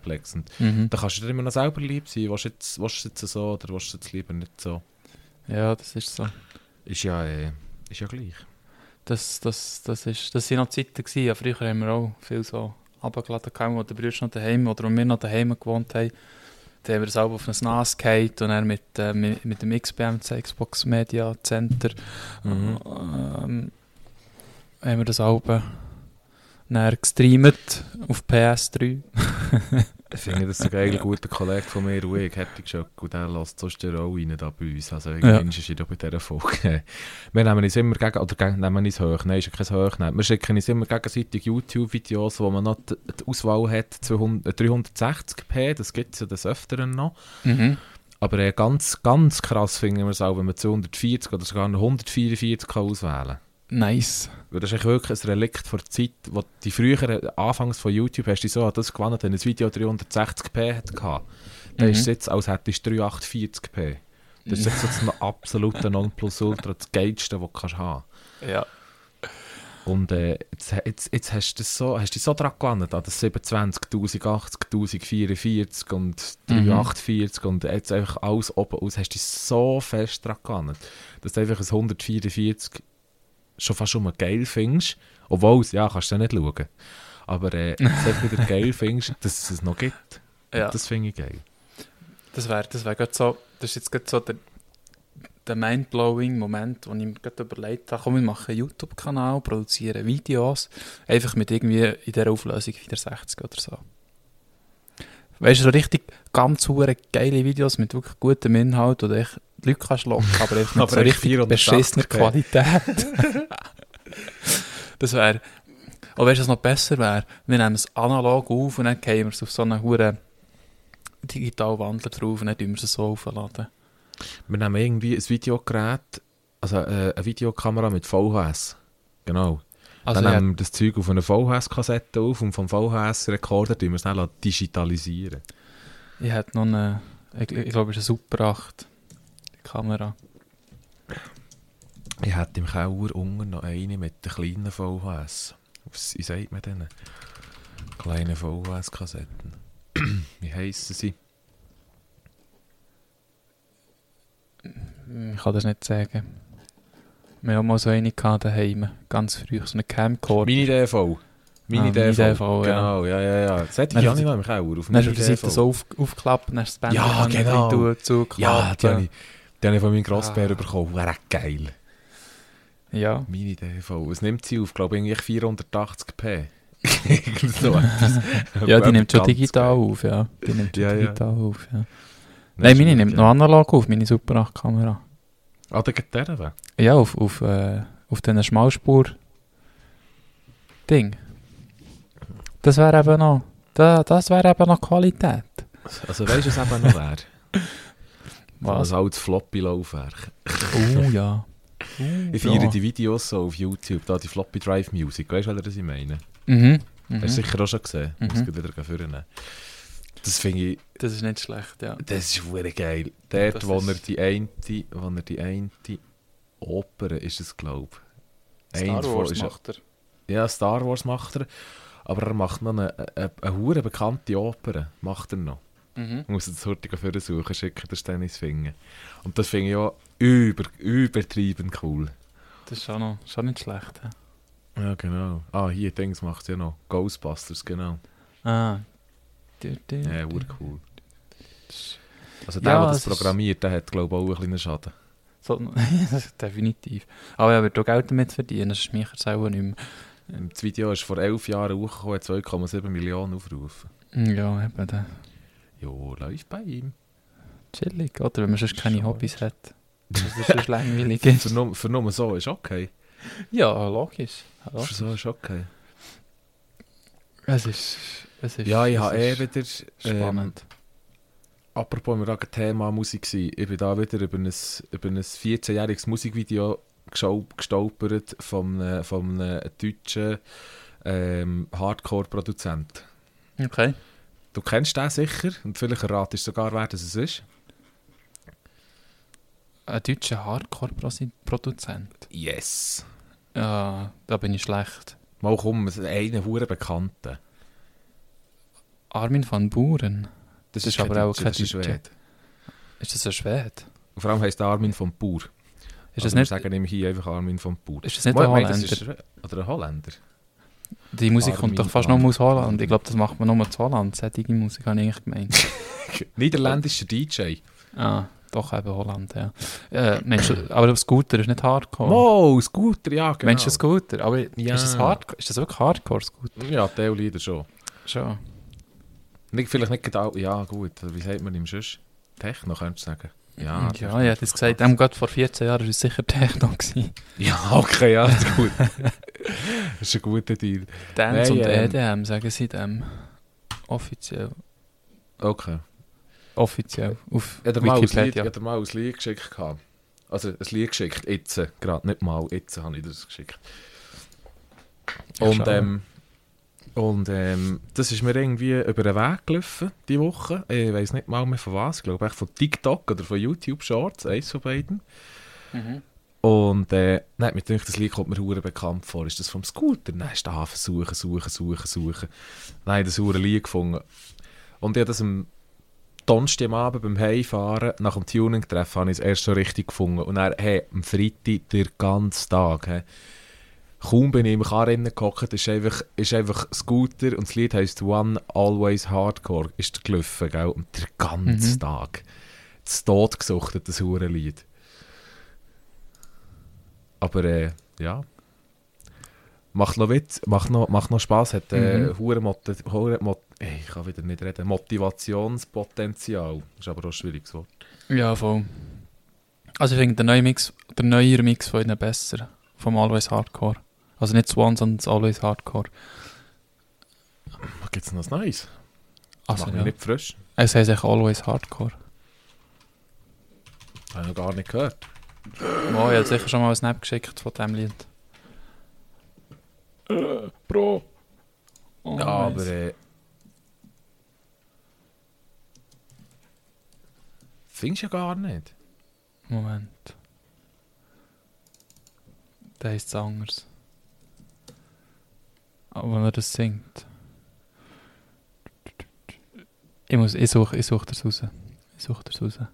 Mhm. da kannst du dir immer noch selber lieb sein. Du jetzt, du jetzt so oder du jetzt lieber nicht so? Ja, das ist so. Ist ja, äh, ist ja gleich. Das, das, das, ist, das sind noch Zeiten gewesen. Ja, früher haben wir auch viel so runtergeladen, wo der Brüder noch daheim oder wo wir noch daheim gewohnt haben. Haben wir das auch auf ein NAS gehabt und dann mit, äh, mit, mit dem XBM, das Xbox Media Center, Mhm. ähm, haben wir das auch dann gestreamt auf PS3. Ich finde das geil, ein guter Kollege von mir, ich, hätte schon und der lässt sonst auch rein da bei uns. Also irgendwie Ja. ist er bei dieser Folge. Wir nehmen uns immer gegen, oder gegen, nehmen uns hoch, nein, ist ja kein Hochnehmen. Wir schicken uns immer gegenseitig YouTube-Videos, wo man noch die, die Auswahl hat, 200, äh, 360p, das gibt es ja des Öfteren noch. Mhm. Aber äh, ganz, ganz krass finden wir es auch, wenn man 240 oder sogar noch 144 kann auswählen kann. Nice. Das ist wirklich ein Relikt von der Zeit, wo die früheren Anfangs von YouTube hast du so an das gewonnen, wenn ein Video 360p hatte. Dann Mhm. ist es jetzt, als hättest du 3840p. Das ist jetzt so das absolute Nonplusultra, das Geilste, was du kannst haben Ja. Und äh, jetzt, jetzt, jetzt hast du das so, hast du dich so dran gewonnen, an das 27, 1080, 1044 und Mhm. 348 und jetzt einfach alles oben aus, hast du dich so fest dran gewonnen, dass du einfach ein 144 schon fast schon mal geil findest, obwohl es, ja, kannst du ja nicht schauen, aber äh, einfach wieder geil findest, dass es es noch gibt. Ja. Das finde ich geil. Das wäre das wär so, das ist jetzt gerade so der, der mindblowing Moment, wo ich mir gerade überlegt habe, komm, wir machen einen YouTube-Kanal, produzieren Videos, einfach mit irgendwie in der Auflösung 460 oder so. Weißt du, so richtig ganz hure geile Videos mit wirklich gutem Inhalt, wo du echt die Leute kannst locken, aber einfach mit Aber so richtig 480p. beschissener Qualität. das wäre, oder weißt du, was noch besser wäre? Wir nehmen es analog auf und dann gehen wir es auf so einen hure digital Wandler drauf und dann tun wir es so aufladen. Wir nehmen irgendwie ein Videogerät, also äh, eine Videokamera mit VHS. Genau. Also dann ja, nehmen wir das Zeug auf eine VHS-Kassette auf und vom VHS-Rekorder tun wir es dann digitalisieren. Ich hätte noch eine, ich, ich glaube, es ist eine Super 8 Kamera. Ich hätte im Keller unten noch eine mit den kleinen VHS. Wie sagt man denen? Kleine VHS-Kassetten. wie heissen sie? Ich kann das nicht sagen. Wir haben mal so eine daheim, ganz früh, so eine Camcorder. Mini-DV. Mini-DV. Mini-DV, ja. Genau, ja, ja, ja. Das hätte ich auch nicht noch im Keller. Auf Dann hast du die Seite so auf, aufgeklappt, dann hast du das Bändchen Ja, genau. Rein zugeklappt. Ja, die habe ich, die habe ich von meinem Grossbär Ah. bekommen. Wäre geil. Ja, Mini-DV. Was nimmt sie auf? glaube ich, 480p. Irgend so etwas. ja die nimmt schon digital auf, ja. Die nimmt Ja, ja. digital auf, ja. Nein, meine nimmt ja. noch analog auf, meine Super 8-Kamera. Ah, der geht der. Ja, auf, auf, äh, auf diesen Schmalspur-Ding. Das wäre eben noch, da, das wäre eben noch Qualität. Also weißt du, was eben noch wäre? Was? Ein altes Floppy-Laufwerk. Oh ja. Uh, Ich feiere ja. die Videos so auf YouTube, da die Floppy Drive Music. Weißt du, was ich meine? Mhm. Hast du mhm. sicher auch schon gesehen. Mhm. Muss ich wieder vornehmen. Das finde ich, Das ist nicht schlecht, ja. das ist wirklich geil. Dort, Das wo ist- er die eine, wo er die eine Oper ist es, glaube ich. Star Wars macht er. Ja, Star Wars macht er. Aber er macht noch eine, eine, eine, bekannte Oper. Macht er noch. Mhm. Ich muss jetzt heute für suchen, schicken den Dennis Finger. Und das finde ich auch über, übertrieben cool. Das ist schon, noch, schon nicht schlecht. hä? Ja, genau. Ah, hier, Dings macht es ja noch. Ghostbusters, genau. Ah. Du, du, Ja, du. urcool. Also der, Ja, der das ist- programmiert, der hat, glaube ich, auch einen kleinen Schaden. So, definitiv. Aber er wird auch Geld damit verdienen, das schmeichert es auch nicht mehr. Das Video ist vor elf Jahren hochgekommen, hat 2,7 Millionen Aufrufe. Ja, eben, der Jo, läuft bei ihm. chillig, oder? Wenn man sonst keine Schon. Hobbys hat. Dass es sonst langweilig ist. Für nur, für nur so ist okay. Ja, logisch. Ja, Für so ist okay. Es ist, es ist, Ja, ich habe eh ist wieder... Ähm, spannend. apropos, wir waren Thema Musik. gewesen. Ich bin da wieder über ein, über ein 14-jähriges Musikvideo gestolpert von von einem deutschen ähm, Hardcore-Produzent. okay. Du kennst den sicher und vielleicht erratest du sogar, wer das ist. Ein deutscher Hardcore-Produzent. Yes. Ja, da bin ich schlecht. Mal komm, einen hure Bekannten. Armin van Buren. Das ist kein aber auch kein das ist ein Deutscher. Ist das ein Schwede? Vor allem heisst Armin von Bauer. Ist Also das nicht, sagen ihm hier einfach Armin von Bauer. ist das nicht ein Holländer? ist. Oder ein Holländer. Die Musik Armin kommt doch fast van nur aus Holland. Ich glaube, das macht man nur zu Holland. Solche Musik habe ich eigentlich gemeint. Niederländischer DJ. ah, doch eben Holland, ja. Äh, Mensch, aber der Scooter ist nicht Hardcore. Oh, Scooter, ja genau. Mensch, Scooter. Aber Ja. ist, das Hardcore? ist das wirklich Hardcore-Scooter? Ja, Teillieder schon. Schon. Nicht, vielleicht nicht genau, ja gut, wie sagt man ihm sonst? Techno, könntest du sagen. Ja, ja, ich hätte es gesagt, ähm, gerade vor 14 Jahren war es sicher Techno. gewesen. Ja, okay, ja, das ist gut. das ist ein guter Deal. Dance Nein, und ähm, EDM, sagen sie dem. Offiziell. Okay. Offiziell. Auf Ich ich Wikipedia. hab dir mal ein Lied geschickt. gehabt. Also ein Lied geschickt, jetzt, gerade nicht mal, jetzt habe ich das geschickt. Ja, Und, schau. ähm, und ähm, das ist mir irgendwie über den Weg gelaufen, die Woche. Ich weiß nicht mal mehr von was, ich glaube echt von TikTok oder von YouTube Shorts, eins von beiden. Mhm. Und äh, hat mir gedacht, das Lied kommt mir hure bekannt vor. Ist das vom Scooter? Dann ist da suchen, suchen, suchen, suchen. Ich das hure Lied gefunden. Und ich habe das am Donnerstag Abend beim Heimfahren nach dem Tuning-Treffen habe ich es erst so richtig gefunden. Und dann, hey, am Freitag den ganzen Tag, hey, kaum bin ich im Car gehockt, ist einfach, ist einfach Scooter und das Lied heisst One Always Hardcore, ist der gelaufen, gell? Und den ganzen Mhm. Tag. Das Tod gesuchtet, das hure Lied. Aber äh, ja. Macht noch Witz, macht noch, macht noch Spass, hat äh, Mhm. hure Mot hure Mot Ey, ich kann wieder nicht reden, Motivationspotenzial. Ist aber auch ein schwieriges Wort. Ja, voll. Also ich finde den neuen Mix, der neuere Mix von ihnen besser. Vom Always Hardcore. Also nicht Swan, sondern das Always Hardcore. Was gibt's noch Neues? Also Mach ja. nicht frisch. Es heißt echt Always Hardcore. Habe ich noch gar nicht gehört. Oh, ich habe sicher schon mal einen Snap geschickt von diesem Lied. Äh, Bro. Oh, ja, aber äh, Findest du ja gar nicht. Moment. Der es anders. Wenn er das singt. Ich muss, ich suche, ich suche das raus. Ich suche das raus. Ja,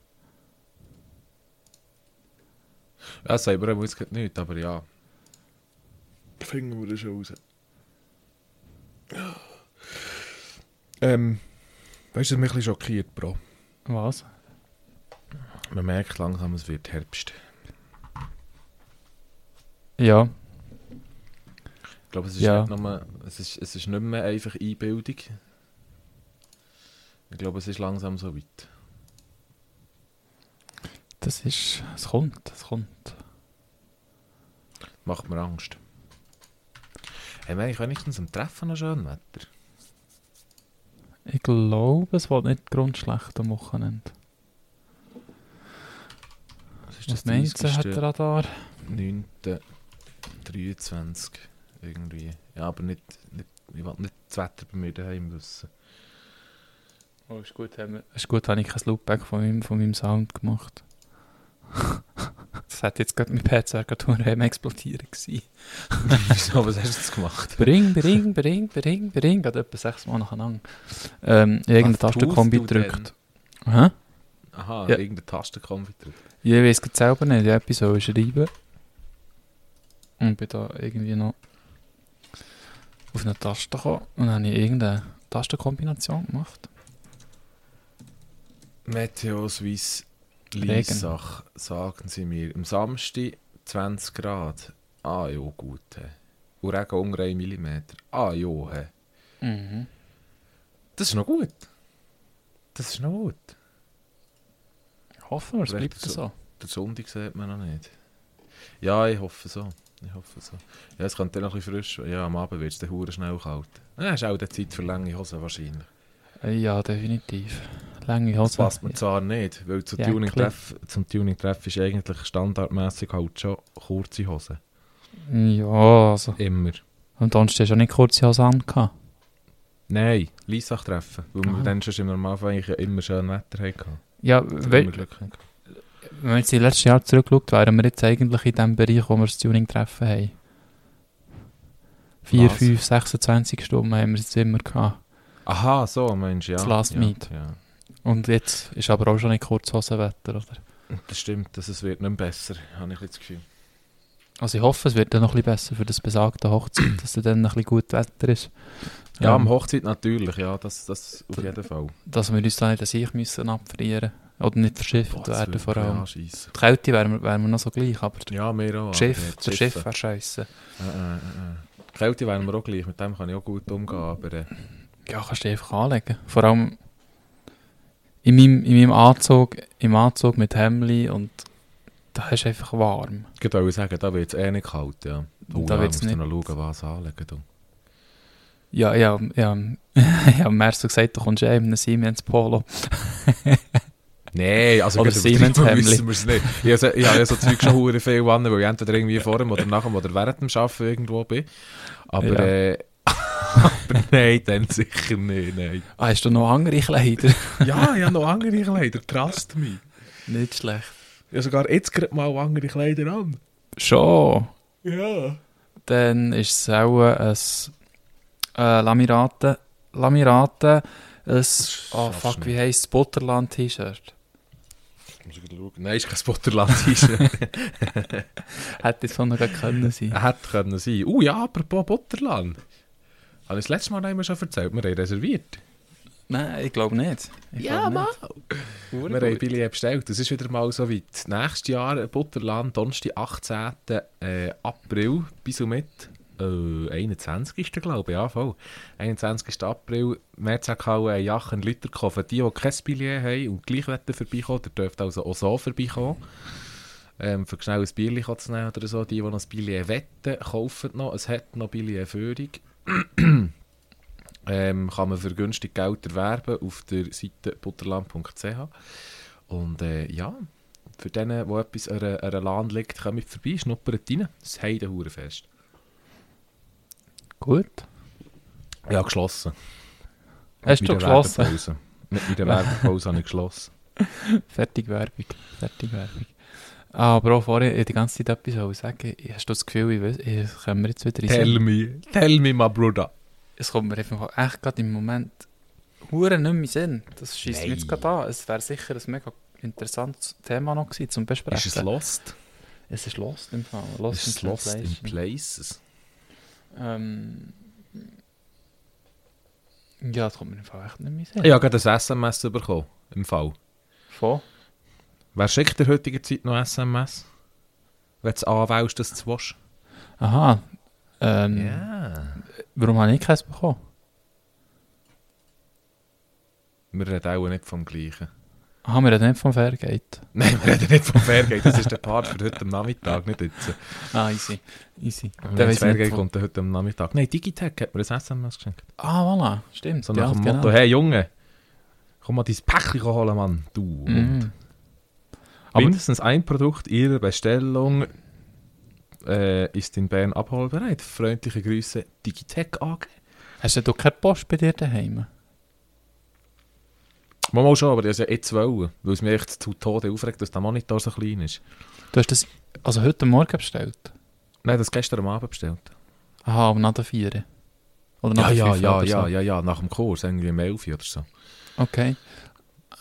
das sagt mir jetzt nicht, aber ja. Finden wir das schon raus. Ähm, weißt du, was mich ein bisschen schockiert, Bro? Was? Man merkt langsam, es wird Herbst. Ja, ich glaube, es ist, ja. nicht nur, es, ist, es ist nicht mehr einfach Einbildung. Ich glaube, es ist langsam so weit. Das ist. Es kommt, es kommt. Macht mir Angst. Haben wir eigentlich wenigstens am Treffen noch schön Wetter? Ich glaube, es wird nicht grundschlecht am Wochenende. Was ist das? nächste Radar? du, hat 9.23 irgendwie. Ja, aber nicht, nicht, ich will nicht das Wetter bei mir daheim wissen. Oh, ist gut, haben wir, ist gut, habe ich kein Loopback von meinem, von meinem Sound gemacht. das hat jetzt gerade, mein PC gerade am explodieren gewesen. Wieso, was hast du jetzt gemacht? Bring, bring, bring, bring, bring, gerade etwa sechs Mal nacheinander. Ähm, irgendeine Tastenkombi gedrückt. Hä? Aha, Ja. irgendeine Taste kommt wieder. Ja, ich weiß es selber nicht, ich habe etwas schreiben. Und bin da irgendwie noch auf eine Taste gekommen und dann habe ich irgendeine Tastenkombination gemacht. Meteo Swiss Regen. Liesach, sagen sie mir. Am Samstag 20 Grad. Ah, ja, gut. Und Regen unter 1 mm. Ah, ja. Mhm. Das ist noch gut. Das ist noch gut. Hoffen wir, es bleibt so. so. Der Sonntag sieht man noch nicht. Ja, ich hoffe so. Ich hoffe so. Ja, es könnte noch ein bisschen frisch. Ja, am Abend wird es dann schnell kalt. Ja, ist auch die Zeit für lange Hosen wahrscheinlich. Äh, Ja, definitiv. Lange Das Hose. passt mir zwar nicht, weil zu Ja, Tuning-Treff, zum Tuning-Treff ist eigentlich standardmäßig halt schon kurze Hosen. Ja, also. Immer. Und sonst hast du ja nicht kurze Hose an. Nein, Liesach treffen. Weil wir Aha. dann schon im Normalfall eigentlich immer schön Wetter hatten. Ja, we. Wenn man jetzt in letztes Jahr zurückschaut, wären wir jetzt eigentlich in dem Bereich, wo wir das Tuning-Treffen haben. 4, Was? 5, 26 Stunden haben wir es jetzt immer gehabt. Aha, so meinst du, ja. Das Last ja, Meet. Ja. Und jetzt ist aber auch schon nicht Kurzhosenwetter, oder? Das stimmt, dass es wird nicht besser, habe ich ein das Gefühl. Also ich hoffe, es wird dann noch ein bisschen besser für das besagte Hochzeit, dass dann ein bisschen gut Wetter ist. Ja, Ähm, am Hochzeit natürlich, ja, das, das auf jeden Fall. dass wir uns da nicht an sich müssen abfrieren Oder nicht verschifft Boah, werden vor allem. Die Kälte wären wir, wären wir noch so gleich, aber Ja, mir auch. das Schiff, ja, die Schiff wäre scheiße. Äh, äh, äh. Die Kälte wären wir auch gleich, mit dem kann ich auch gut umgehen, aber äh, Ja, kannst du einfach anlegen. Vor allem in meinem, in meinem Anzug, im Anzug mit Hemli und da ist einfach warm. ich würde sagen, da wird es eh nicht kalt, ja. Oh, Da ja, wird's musst du noch schauen, was anlegen. Du. Ja, ja, ja. ja, März so gesagt, du kommst eh in einem Siemens Polo. Nein, also Oder Siemens müssen wir es nicht. Ich habe ja so Zeug schon hure viel an, weil ich entweder irgendwie vor dem oder nach dem oder während dem Arbeiten irgendwo bin. Aber, Ja. äh, aber nein, dann sicher nicht, nein. Ah, hast du noch andere Kleider? Ja, ich habe noch andere Kleider, trust me. Nicht schlecht. Ich habe sogar jetzt gerade mal andere Kleider an. Schon. Ja. Dann ist es auch ein äh, Lamirate. Lamirate. Ein, oh fuck, wie heisst es? Butterland-T-Shirt. Muss ich schauen. Nein, ist kein Spotterland-T-Shirt. Hätte es von noch können sein. Hätte können sein. Uh ja, apropos Butterland. Habe ich das letzte Mal noch einmal schon erzählt? Wir haben reserviert. Nein, ich glaube nicht. Ich Ja, glaub Mann. Wir haben Billy bestellt. Das ist wieder mal so weit. Nächstes Jahr Butterland, Donnerstag, 18. Äh, April bis und mit äh, 21. glaube ich, ja voll. 21. April, Mehrzweckhalle, Jachen, Liter kaufen. Die, die kein Billet haben und gleich vorbeikommen, der dürft also auch so vorbeikommen. Ähm, für schnell ein Bierchen zu nehmen oder so. Die, die noch ein Billet wetten, kaufen noch. Es hat noch Billetführung. ähm, kann man für günstig Geld erwerben auf der Seite butterland.ch. Und äh, ja, für denen, die etwas an einer, an einer liegt, kommt vorbei, schnuppert rein. Das ist Heidenhauerfest. Gut. Ja, geschlossen. Hast du geschlossen? Werbepause. Mit meiner Werbepause habe ich geschlossen. Fertig Werbung. Fertig Werbung. Ah, Bro, vorher ich die ganze Zeit etwas sagen. Hast du das Gefühl, ich weiß, ich können wir jetzt wieder in Tell Sinn? me, tell me, my brother. Es kommt mir einfach echt gerade im Moment hure nicht mehr in Sinn. Das schießt mich jetzt gerade an. Es wäre sicher ein mega interessantes Thema noch gewesen zum Besprechen. Ist es lost? Es ist lost im Fall. Lost Ist in lost in places? Ähm, ja, das kommt mir im Fall echt nicht mehr in Sinn. Ich habe gerade ein SMS bekommen, im Fall. Von? Wer schickt der heutigen Zeit noch SMS? Wenn du anwählst, dass du es willst? Aha. Ähm, Ja. Warum habe ich keins bekommen? Wir reden auch nicht vom Gleichen. Aha, wir reden nicht vom Fairgate. Nein, wir reden nicht vom Fairgate. Das ist der Part für heute am Nachmittag, nicht jetzt. Ah, easy. Easy. Der Fairgate wo- kommt heute am Nachmittag. Nein, Digitech hat mir ein SMS geschenkt. Ah, voilà. Stimmt. So nach dem genau. Motto, hey Junge, komm mal dein Päckchen holen, Mann. Du. Mhm. Aber Mindestens ein Produkt Ihrer Bestellung äh, ist in Bern abholbereit. Freundliche Grüße, Digitech AG. hast du keine Post bei dir daheim? Mal, mal schon, aber das ist ja jetzt wollen, weil es mich echt zu Tode aufregt, dass der Monitor so klein ist. Du hast das also heute Morgen bestellt? Nein, das gestern am Abend bestellt. Aha, aber nach der 4. Oder Ja, nach der ja, 5 ja, oder ja, so. ja, ja, nach dem Kurs, irgendwie um 11 Uhr oder so. Okay.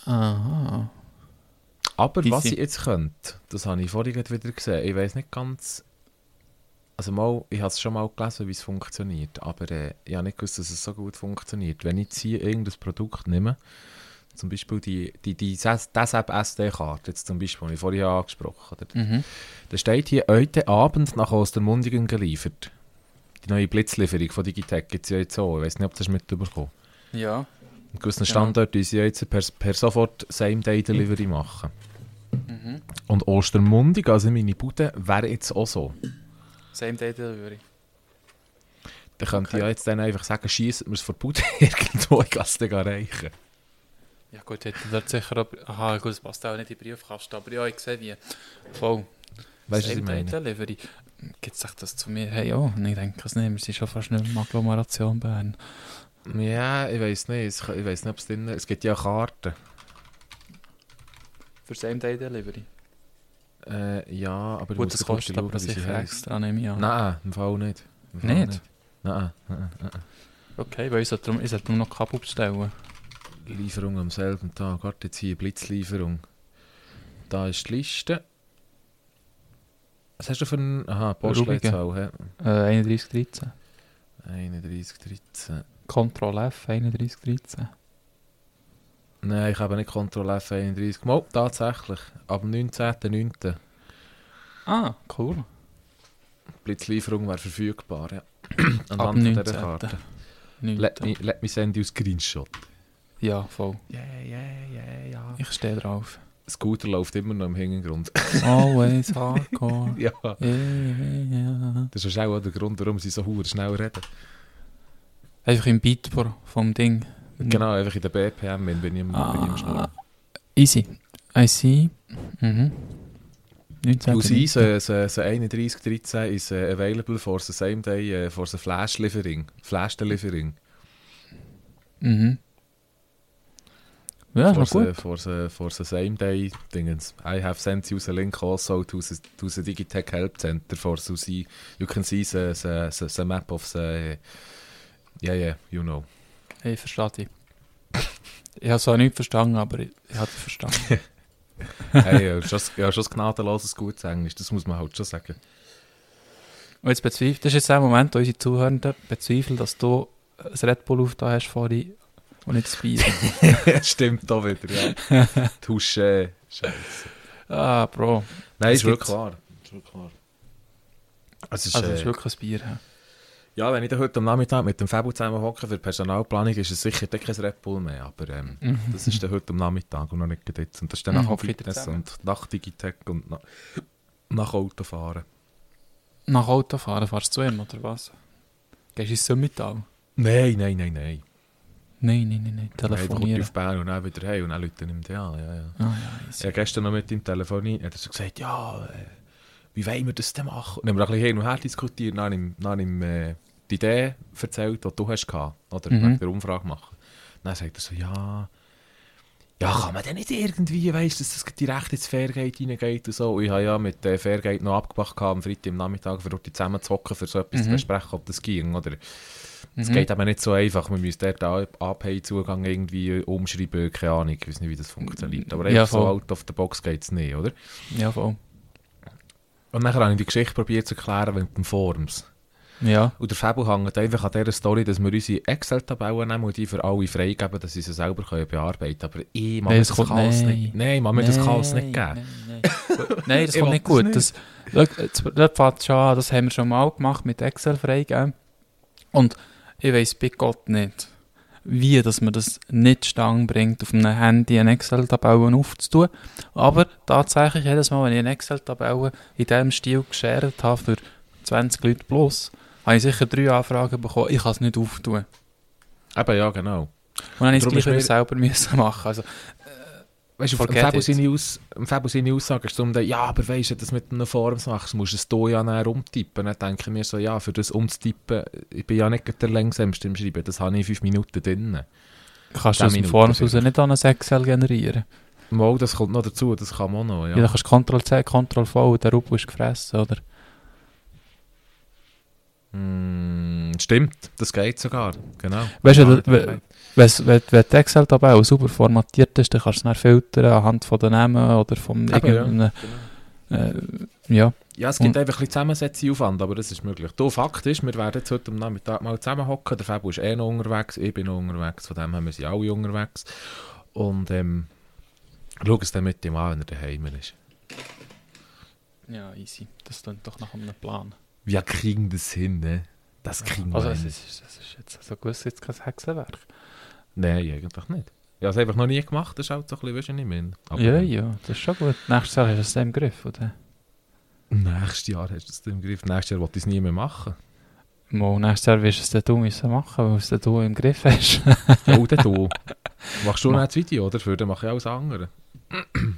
Aha. Aber was Easy. ich jetzt könnte, das habe ich vorhin wieder gesehen, ich weiß nicht ganz... Also mal, ich habe es schon mal gelesen, wie es funktioniert, aber äh, ich habe nicht gewusst, dass es so gut funktioniert. Wenn ich jetzt hier irgendein Produkt nehme, zum Beispiel die, die, die DASAP SD-Karte, jetzt zum Beispiel, die ich vorhin angesprochen habe, Mhm. da steht hier, heute Abend nach Ostermundigen geliefert. Die neue Blitzlieferung von Digitech gibt es ja jetzt auch, ich weiß nicht, ob das mitbekommen Ja. In gewissen Genau. Standorten die sie ja jetzt per, per sofort Same-Day-Delivery machen. Mhm. Und Ostermundig, also meine Bude, wäre jetzt auch so. Same Day Delivery. Dann könnte Okay. ich ja jetzt dann einfach sagen, schießt mir es vor die Bude irgendwo, ich kann es dann erreichen. Ja gut, hätte dort sicher auch... Aha, gut, das passt auch nicht in den Briefkasten, aber ja, ich sehe wie. Voll. Weißt du, was ich meine? Delivery. Gibt es das zu mir? Hey, ja, und ich denke es nicht, wir sind schon fast nicht mehr Agglomeration Bern. Ja, ich weiß nicht, ich weiß nicht, ob es drin Es gibt ja Karten. Für Same Day Delivery. Äh, ja, aber Gut, das kostet aber sicher extra, nehme ich an. Nein, im Fall nicht. Im Fall Nicht? Nein, nein, nein. Okay, weil ich sollte darum noch Kabel bestellen. Lieferung am selben Tag. Warte, jetzt hier, Blitzlieferung. Da ist die Liste. Was hast du für ein... Aha, Postleitzahl? Äh, 3113. 31, 13. Ctrl F, 3113. Nein, ich habe nicht Ctrl F 31. Mal, tatsächlich. Ab dem 19.09. Ah, cool. Blitzlieferung wäre verfügbar, ja. Ab Anhand 19.. Karte. 9. Let me, let me send you a screenshot. Ja, voll. Ja, ja, ja, ja. Ich stehe drauf. Scooter läuft immer noch im Hintergrund. Always hardcore. ja. Yeah, yeah. Das ist auch der Grund, warum sie so hure schnell reden. Einfach im Beat vom Ding. Genau, einfach in der BPM bin bin ich im, bin ich im. Ah, easy. I see. Mhm. 19. Aus uns, äh, so, so 31, 13 ist äh, available for the same day, äh, for the flash delivering. Flash delivering. Mhm. Ja, for, the, for, the, for the same day dingens. I have sent you the link also to the, to the Digitech Help Center for to see, you can see the, the, the, the map of the, yeah, yeah, you know. Ich verstehe dich. Ich habe es auch nicht verstanden, aber ich, ich habe es verstanden. hey, ja, schon, ja, schon gnadenloses gutes Englisch, das muss man halt schon sagen. Und jetzt bezweifle, das ist jetzt der Moment, wo unsere Zuhörenden bezweifeln, dass du ein Red Bull auf da hast vorhin und nicht das Bier. Stimmt da wieder, ja. Touché. Scheiße. ah, Bro. Nein, Es ist wirklich klar. Ist wirklich klar. Also, ist, Also, das äh, ist wirklich ein Bier. hä? ja, wenn ich dann heute am Nachmittag mit dem Fabu zusammen hocke für die Personalplanung, ist es sicher kein Red Bull mehr. Aber ähm, Mhm. das ist dann heute am Nachmittag und noch nicht jetzt. Und das ist dann Mhm, nach Fitness und nach Digitech und nach, nach Autofahren. Nach Autofahren fahrst du zu ihm, oder was? Gehst du ins Summital? Nein, nein, nein, nein. Nein, nein, nein, nein. Telefonieren. auf Bern und dann wieder hey und dann Leute an. Ja, ja. Ah, ja, Ich easy. habe gestern noch mit ihm telefoniert, hat er so gesagt, ja, äh, wie wollen wir das denn machen? Und dann haben wir ein bisschen hin und her diskutiert, dann habe ich dann habe ich äh, die Idee erzählt, die du hast gehabt, oder Mhm. wegen der Umfrage machen. Dann sagt er so, ja, ja, kann man denn nicht irgendwie, weißt du, dass es direkt ins Fairgate reingeht und so. Und ich habe ja mit äh, Fairgate noch abgemacht am Freitag am Nachmittag, für dort zusammen zu hocken, für so etwas zu Mhm. besprechen, ob das ging, oder? Es Mhm. geht aber nicht so einfach. Man müsste dort API-Zugang irgendwie umschreiben, keine Ahnung, ich weiß nicht, wie das funktioniert. Aber Ja, so out of the box geht es nicht, oder? Ja, voll. Und dann habe ich die Geschichte probiert zu erklären mit den Forms. Ja. Und der Fabel hängt einfach an dieser Story, dass wir unsere Excel-Tabellen nehmen und die für alle freigeben, dass sie sie selber können bearbeiten können. Aber ich Nein, mir das das Chaos nein. nicht. Nein, man mir das Chaos nicht geben. Nein, nein. nein das kommt nicht das gut. nicht. Das, schau, jetzt- das fängt schon an, das haben wir schon mal gemacht mit Excel freigeben. Und ich weiss bei Gott nicht, wie dass man das nicht stange bringt, auf einem Handy eine Excel-Tabelle aufzutun. Aber tatsächlich, jedes Mal, wenn ich eine Excel-Tabelle in diesem Stil geshared habe für 20 Leute plus, habe ich sicher drei Anfragen bekommen, ich kann es nicht auftun. Eben, ja, genau. Und dann habe ich es selber müssen machen. Also, Weißt du, im Fabel it. seine, Aussage ist zum ja, aber weißt du, das mit einer Forms machst, musst du es hier ja näher umtippen. Dann denke ich mir so, ja, für das umzutippen, ich bin ja nicht der längsamste im Schreiben, das habe ich in fünf Minuten drin. kannst du aus dem Forms raus nicht an ein Excel generieren. Mal, das kommt noch dazu, das kann man auch noch, Ja. ja. dann kannst du Ctrl-C, Ctrl-V und der Rupp ist gefressen, oder? Mm, stimmt, das geht sogar, genau. Weißt du, Ja, da- we- Wenn's- Wenn, wenn die Excel-Tabelle sauber formatiert ist, dann kannst du es filtern anhand von den Namen oder vom Eben, ja. irgendeinem... Äh, ja. Ja, es gibt Und- einfach ein bisschen Zusammensetzungsaufwand, aber das ist möglich. Du, Fakt ist, wir werden jetzt heute am Nachmittag mal zusammenhocken. Der Fabio ist eh noch unterwegs, ich bin noch unterwegs, von dem haben wir sie alle unterwegs. Und ähm, schau es dann mit ihm an, wenn er daheim ist. ja, easy. Das klingt doch nach einem Plan. Wir kriegen das hin, ne? Das kriegen Also wir es hin. ist, es ist jetzt so gewiss jetzt kein Hexenwerk. Nein, eigentlich nicht. Ich habe es einfach noch nie gemacht, das ist halt so ein bisschen, weißt du, nicht mehr. Ja, ja, das ist schon gut. Nächstes Jahr hast du es im Griff, oder? Nächstes Jahr hast du es im Griff. Nächstes Jahr wollte ich es nie mehr machen. Mal, nächstes Jahr wirst du es dann du müssen machen, weil du es dann du im Griff hast. Ja, dann du. Machst du noch das Video, oder? Für dann mache ich alles andere.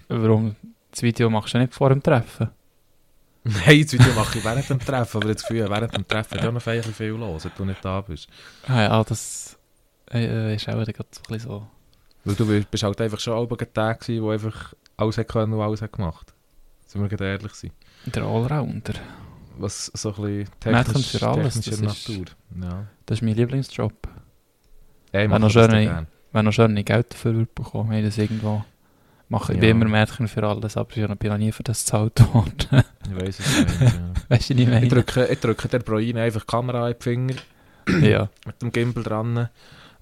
Warum? Das Video machst du nicht vor dem Treffen? Nein, das Video mache ich während dem Treffen, aber das Gefühl, während dem Treffen ist auch noch feierlich viel los, wenn du nicht da bist. Ah ja, das äh, ist auch gerade so ein bisschen so... Weil du bist halt einfach schon alle Tag gewesen, wo einfach alles hat können und alles hat gemacht. Sind wir gerade ehrlich sein. Der Allrounder. Was so ein bisschen technisch, für alles, das ist- Natur. Ja. Das ist mein Lieblingsjob. Ey, Wenn noch schön. Wenn noch schön Geld dafür bekommen, habe ich das irgendwo... Ich Ja. bin immer Mädchen für alles, aber ich bin noch nie für das gezahlt worden. Ich weiß es nicht. ja. weißt du, was ich Ich meine? drücke, ich drücke der Proine einfach die Kamera in die Finger ja. mit dem Gimbal dran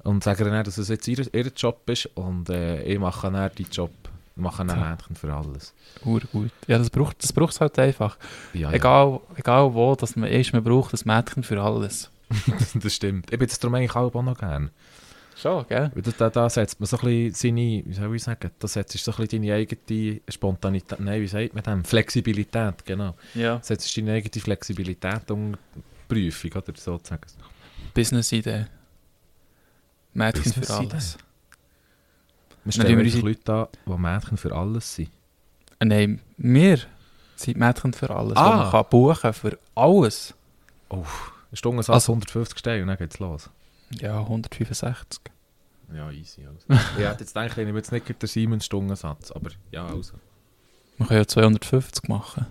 und sage ihr dann, dass es jetzt ihr, ihr Job ist und äh, ich mache dann deinen Job. Ich mache dann Ja. Mädchen für alles. Ur gut. Ja, das braucht das braucht's halt einfach. Ja. Egal, egal wo dass man ist, man braucht das Mädchen für alles. das stimmt. Ich bin jetzt darum eigentlich auch noch gern. Schon, gell? Weil Da, da setzt man so ein bisschen seine, wie soll ich sagen, da setzt so ein bisschen deine eigene Spontanität, nein, wie sagt man dem? Flexibilität, genau. Ja. Setzt deine eigene Flexibilität unter Prüfung, oder sozusagen. Business-Idee. Mädchen für alles. Wir stellen wir einfach unsere- Leute an, die Mädchen für alles sind. Äh, Nein, wir sind Mädchen für alles. Ah. Ah. Man kann buchen für alles. Oh, eine Stunde Satz Also- 150 Steine und dann geht's los. Ja, 165. Ja, easy. Also. ich hätte jetzt gedacht, ich nehme jetzt nicht den Siemens-Stundensatz, aber ja, also. Man kann ja 250 machen.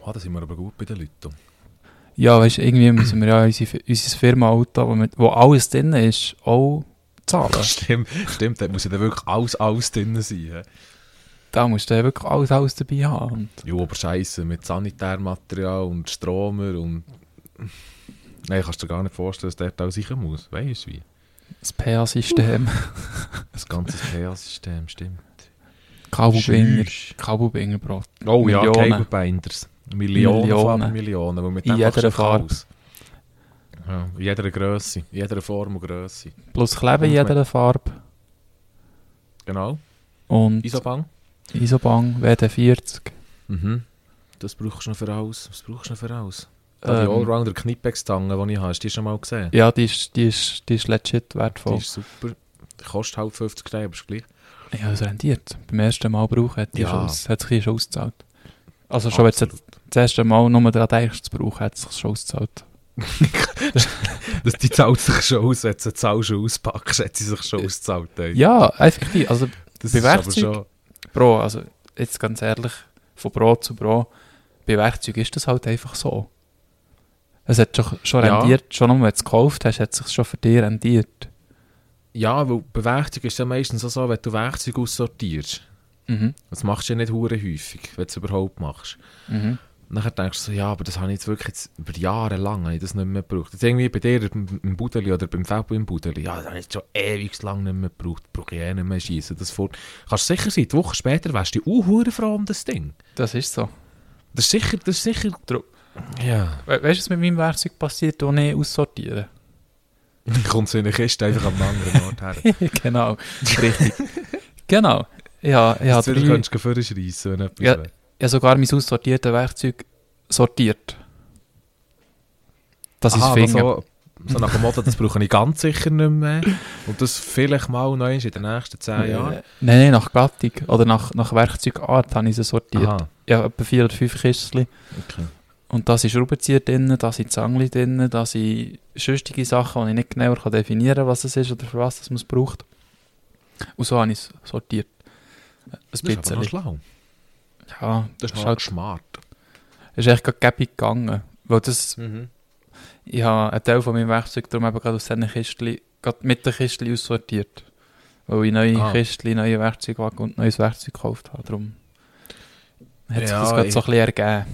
Oh, da sind wir aber gut bei den Leuten. Ja, weißt du, irgendwie müssen wir ja unsere, unser Firmenauto, wo, alles drin ist, auch zahlen. Stimmt, stimmt, da muss ja dann wirklich alles, alles drin sein. Da musst du ja wirklich alles, alles dabei haben. Ja, aber scheiße, mit Sanitärmaterial und Stromer und. Nein, kannst du dir gar nicht vorstellen, dass dort alles sicher muss. Weißt du wie? das PA-System, Das ganze PA-System, stimmt. Kabelbinder. Kabelbinder, Bro. Oh ja, Millionen. Cablebinders. Millionen, Millionen. von Millionen. weil mit In jeder Farbe. Ja, in jeder Größe, in jeder Form und Größe. Plus Kleben in jeder Farbe. Genau. Und Isobang. Isobang, WD-40. Mhm. Das brauchst du noch für alles. Was brauchst du noch für alles? Da die Ähm, Allrounder Knipex-Zange, die ich habe, hast du die schon mal gesehen? ja, die ist, die, ist, die ist legit Die wertvoll. ist super. Die kostet halt 50 Steine, aber ist gleich. Ja, es rendiert. Beim ersten Mal brauchen hat, die Ja. aus, hat sich schon ausgezahlt. Also schon, wenn du Absolut. das erste Mal nur daran denkst, zu brauchen, hat es sich schon ausgezahlt. Das, die zahlt sich schon aus, wenn du sie Zahl schon auspackst, hat sie sich schon ausgezahlt. ey. Ja, effektiv. Also Das Bei Werkzeug? schon... Bro, also jetzt ganz ehrlich, von Bro zu Bro, bei Werkzeug ist das halt einfach so. Es hat schon, schon Ja. rendiert, schon nur wenn du es gekauft hast, hat es sich schon für dich rendiert. Ja, weil Werkzeug ist es ja meistens auch so, wenn du Werkzeug aussortierst. Mhm. Das machst du ja nicht hure häufig, wenn du es überhaupt machst. Mhm. Dann denkst du so, ja, aber das habe ich jetzt wirklich jetzt über Jahre lang habe ich das nicht mehr gebraucht. Jetzt irgendwie bei dir im, Budeli oder beim Felbo im Budeli, ja, das habe ich jetzt schon ewig lang nicht mehr gebraucht. Brauche ich eh nicht mehr schiessen. Das fort. Kannst du sicher sein, die Woche später wärst du auch hure froh um das Ding. Das ist so. Das ist sicher, das ist sicher... Ja. We weißt du, was mit meinem Werkzeug passiert, das ich aussortiere? Dann kommt so eine Kiste einfach am anderen Ort her. genau, richtig. genau. Ja, Ja, du drei- könntest du vorschreissen, wenn etwas Ja. ich habe sogar mein aussortiertes Werkzeug sortiert. Das ist Finger. so, so nach dem Motto, das brauche ich ganz sicher nicht mehr. Und das vielleicht mal noch in den nächsten zehn Jahren. Nein, nein, nach Gattung oder nach, nach Werkzeugart habe ich sie sortiert. Aha, Ja, etwa vier oder fünf Kistchen. okay. Und da sind Schraubenzieher drin, da sind Zangli drin, da sind sonstige Sachen, die ich nicht genauer kann definieren kann, was es ist oder für was es man es braucht. Und so habe ich es sortiert. Ein Das ist aber bisschen. noch schlau. Ja, Das ist halt, smart. ist echt gerade gäbig gegangen. Weil das, Mhm. ich habe einen Teil von meinem Werkzeug darum eben gerade aus diesen Kistchen, gerade mit den Kistchen aussortiert. Weil ich neue Ah. Kistchen, neue Werkzeugwagen und neues Werkzeug gekauft habe. Darum hat sich Ja, das gerade so ein bisschen ergeben.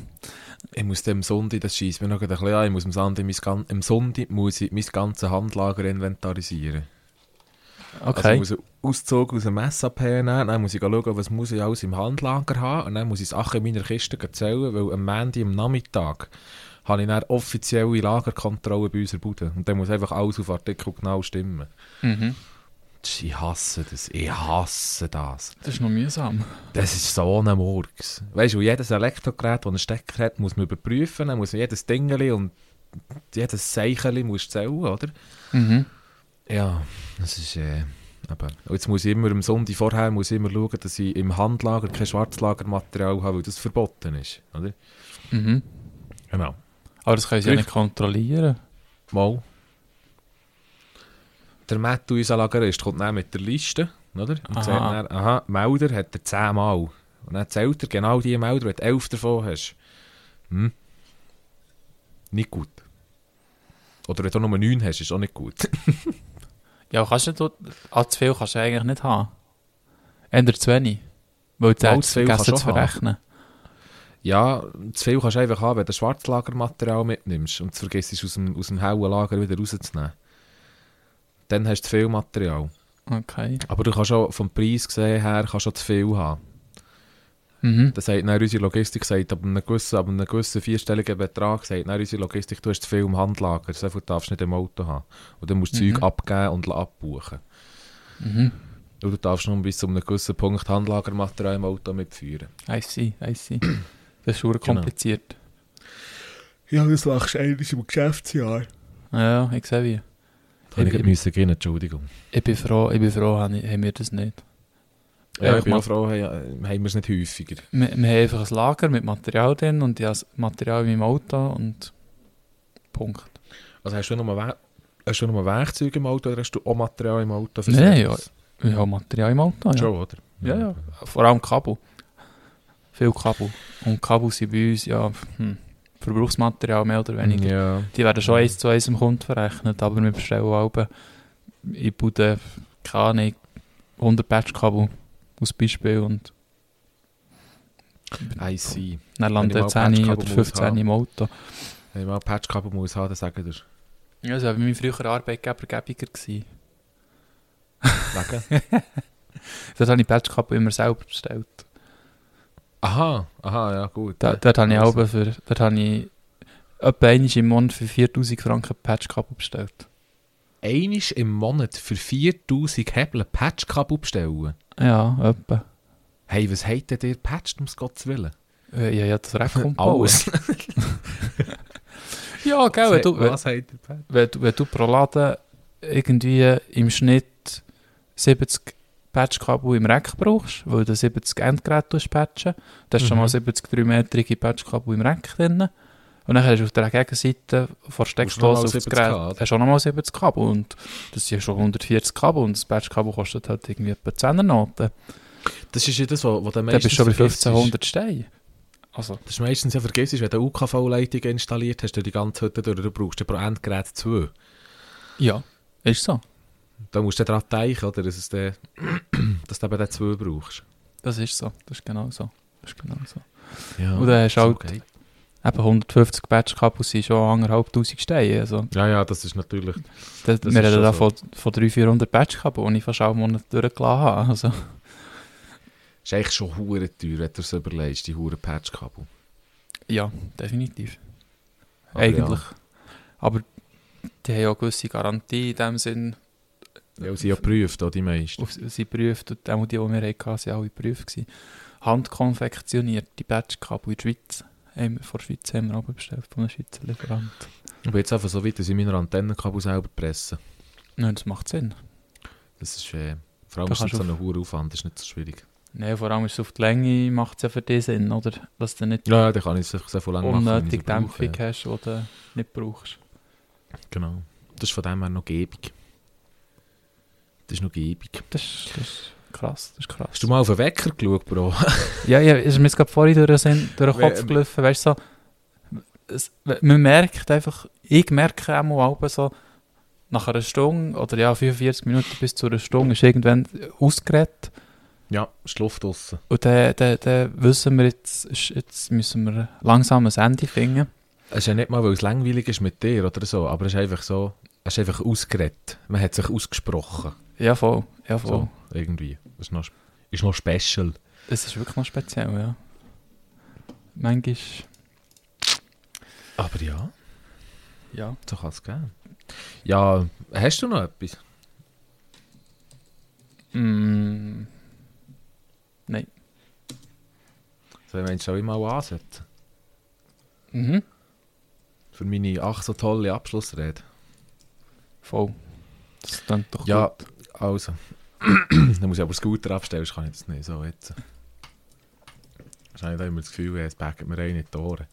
Ich muss dem Sonntag, das schießt mir noch ein bisschen an, ich muss am Sonntag, mein, am Sonntag muss ich mein ganzes Handlager inventarisieren. Also Okay. ich muss einen Auszug aus dem SAP nehmen, dann muss ich schauen, was muss ich alles im Handlager haben und dann muss ich Sachen in meiner Kiste zählen, weil am Montag, am Nachmittag, habe ich dann offizielle Lagerkontrolle bei unserer Bude. Und dann muss einfach alles auf Artikel genau stimmen. mhm. Tsch, Ich hasse das, ich hasse das. Das ist noch mühsam. Das ist so ein Murks. Weißt du, jedes Elektrogerät, das einen Stecker hat, muss man überprüfen, dann muss man jedes Dingeli und jedes Zeicheli muss zählen, oder? Mhm. Ja, das ist äh. Und Jetzt muss ich immer am Sonntag vorher muss ich immer schauen, dass ich im Handlager kein Schwarzlagermaterial habe, weil das verboten ist, oder? Mhm. Genau. Aber das können sie ja nicht kontrollieren. Mal. Der Mattu, unser Lagerist, kommt dann mit der Liste, oder? Und Aha. sagt dann, aha, Melder hat er 10 Mal. Und dann zählt er genau die Melder, wenn du 11 davon hast. Hm? Nicht gut. Oder wenn du nur 9 hast, ist auch nicht gut. Ja, kannst du nicht, zu viel kannst du eigentlich nicht haben. Zu wenig. Weil du hast vergessen zu schon haben. verrechnen. Ja, zu viel kannst du einfach haben, wenn du Schwarzlagermaterial mitnimmst und vergisst, es aus dem, aus dem hellen Lager wieder rauszunehmen. Dann hast du viel Material. Okay. Aber du kannst auch vom Preis gesehen her kannst du auch zu viel haben. Mhm. Das sagt dann unsere Logistik, sagt, ab einem gewissen, ab einem gewissen vierstelligen Betrag, sagt dann unsere Logistik, du hast zu viel im Handlager, so viel darfst du nicht im Auto haben. Und dann musst du Mhm. Zeug abgeben und abbuchen. Mhm. Und du darfst nur bis zu einem gewissen Punkt Handlagermaterial im Auto mitführen. I see, I see. Das ist schon Genau. kompliziert. Ja, das machst du eigentlich im Geschäftsjahr. Ja, ich sehe wie. Hätte ich Ich- müssen gehen, Entschuldigung. Ich bin froh, ich bin froh, haben haben wir das nicht. Ja, Ja, ich bin auch froh, haben, haben wir es nicht häufiger. Wir, wir haben einfach ein Lager mit Material drin und ich habe das Material in meinem Auto und Punkt. Also hast du nur, We hast du nur Werkzeuge im Auto oder hast du auch Material im Auto? für Nein, Service? Ich habe Material im Auto, ja. Schon, oder? Ja, ja. Vor allem Kabel. Viel Kabel. Und Kabel sind bei uns ja hm, Verbrauchsmaterial mehr oder weniger. Ja. Die werden schon eins zu eins im Kunden verrechnet, aber wir bestellen auch in Bude, keine Ahnung, 100 Patchkabel als Beispiel und I see. dann landet ich mal 10 Patchkabel oder muss 15 haben. im Auto. Wenn ich mal Patchkabel muss haben, dann sagen dir. Ja, das war bei meinem früheren Arbeitgeber gäbiger. Wegen? Dort habe ich Patchkabel immer selber bestellt. Aha, aha, ja gut. Da, dort habe ich Also. auch für, dort habe ich etwa einmal im Monat für 4000 Franken Patchkabel bestellt. Einisch im Monat für 4000 Hebel Patchkabel bestellen. Ja, etwa. Hey, was hat denn dir patcht, ums Gottes Willen? Äh, Ja, ja, das Recht kommt. Alles. Ja, gell, wenn du, wenn, was patcht? wenn, du, wenn du pro Laden irgendwie im Schnitt 70 Patchkabel im Rack brauchst, weil du 70 Endgeräte patchen, da hast du schon Mhm. mal 70 3-metrige Patchkabel im Rack drin. Und dann hast du auf der Gegenseite vor Steckdose auf das 70 Gerät, Kabel. hast du auch nochmal 70 Kabel. Und das sind schon 140 Kabel und das Patchkabel kostet halt irgendwie etwa 10er Noten. Das ist ja das, was Dann meistens bist du schon bei vergisst. 1500 Steine. Also, Das ist meistens ja vergisst, wenn du eine UKV-Leitung installiert hast, du die ganze Hütte durch, du brauchst pro Endgerät zwei. ja, ist so. Da musst du daran denken, oder, dass, es dann, dass du eben den zwei brauchst. Das ist so. Das ist genau so. Das ist genau so. Ja, Und dann hast du halt-. Eben 150 Patchkabel sind schon anderthalbtausend Steine. Also, Ja, ja, das ist natürlich... das, Das wir reden da so. von, von 300, 400 Patchkabel, die ich fast alle Monate durchgelassen habe. Also, ist eigentlich schon hure teuer, wenn du es überlegst, die hure Patchkabel. ja, definitiv. Aber Eigentlich. Aber die haben ja eine gewisse Garantie in dem Sinn. Ja, ja sie ja geprüft, auch die meisten. Auf, sie prüft, und auch die, die wir hatten, waren alle geprüft. gewesen. Handkonfektionierte Patchkabel in der Schweiz. Haben von der Schweiz haben wir aber bestellt, von einem Schweizer Lieferant. Bin jetzt einfach so weit, dass ich meine Antennenkabel selber presse. Nein, das macht Sinn. Das ist... Äh, vor allem Da ist es nicht so ein hoher Aufwand, das ist nicht so schwierig. Nein, vor allem ist es auf die Länge, macht es ja für dich Sinn, oder? Dass du nicht Ja, dann kann ich es so viel lang machen, unnötig wie ich es brauche, Dämpfung hast, die du nicht brauchst. ja. Genau. Das ist von dem her noch gebig. Das ist noch gebig. Das, ist- das ist krass, das ist krass. Hast du mal auf den Wecker geschaut, Bro? Ja, ja, ist mir gerade vorhin durch den, durch den Kopf gelaufen, weißt du, so, es, man merkt einfach, ich merke auch mal so, nach einer Stunde oder ja, 45 Minuten bis zu einer Stunde ist irgendwann ausgeredet ja, ist die Luft draussen. und dann, dann, dann wissen wir, jetzt, jetzt müssen wir langsam ein Ende finden. Es ist ja nicht mal, weil es langweilig ist mit dir oder so, aber es ist einfach so, es ist einfach ausgeredet. Man hat sich ausgesprochen. Ja, voll, ja, voll. So, irgendwie. Ist noch, ist noch special. Das ist wirklich noch speziell, ja. Manchmal, Aber ja, ja. so kann es gehen. Ja, hast du noch etwas? Mm, So, ich meinst du, ich mal ansetzen? mhm. Für meine ach so tolle Abschlussrede. Voll. Das klingt doch Ja, gut. Also. Dann muss ich aber Scooter abstellen, kann ich das nicht. So, jetzt. Wahrscheinlich habe ich immer das Gefühl, es backen mir einen in die Ohren.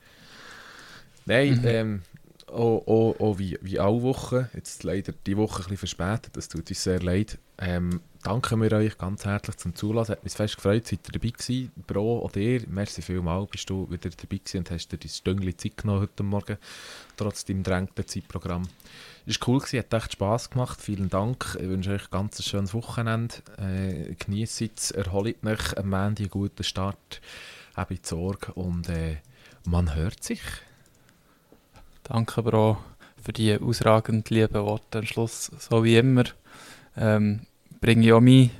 Nein, Mhm. ähm, auch, auch, auch wie, wie alle Wochen, jetzt leider die Woche ein bisschen verspätet, das tut uns sehr leid. Ähm, danken wir euch ganz herzlich zum Zulassen. Hat mich fest gefreut, seid ihr dabei gewesen. Bro oder ihr, merci vielmal, bist du wieder dabei gewesen und hast dir dein Stündchen Zeit genommen heute Morgen, trotz deinem drängten Zeitprogramm. Es war cool, gewesen, hat echt Spass gemacht. Vielen Dank. Ich wünsche euch ganz ein schönes Wochenende. Äh, Genießt es, erholt euch am Ende einen guten Start. Habt Sorge und äh, man hört sich. Danke, Bro, für die ausragend lieben Worte am Schluss. So wie immer ähm, bringe ich auch meinen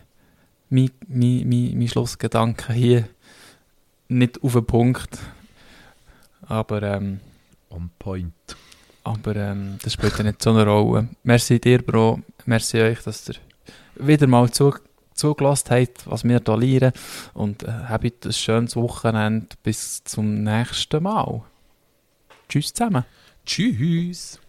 mein, mein, mein, mein Schlussgedanken hier nicht auf den Punkt. Aber, ähm, On point. Aber ähm, das spielt ja nicht so eine Rolle. Merci dir, Bro. Merci euch, dass ihr wieder mal zu, zugelassen habt, was wir hier lernen. Und äh, habt ein schönes Wochenende. Bis zum nächsten Mal. Tschüss zusammen. Tschüss.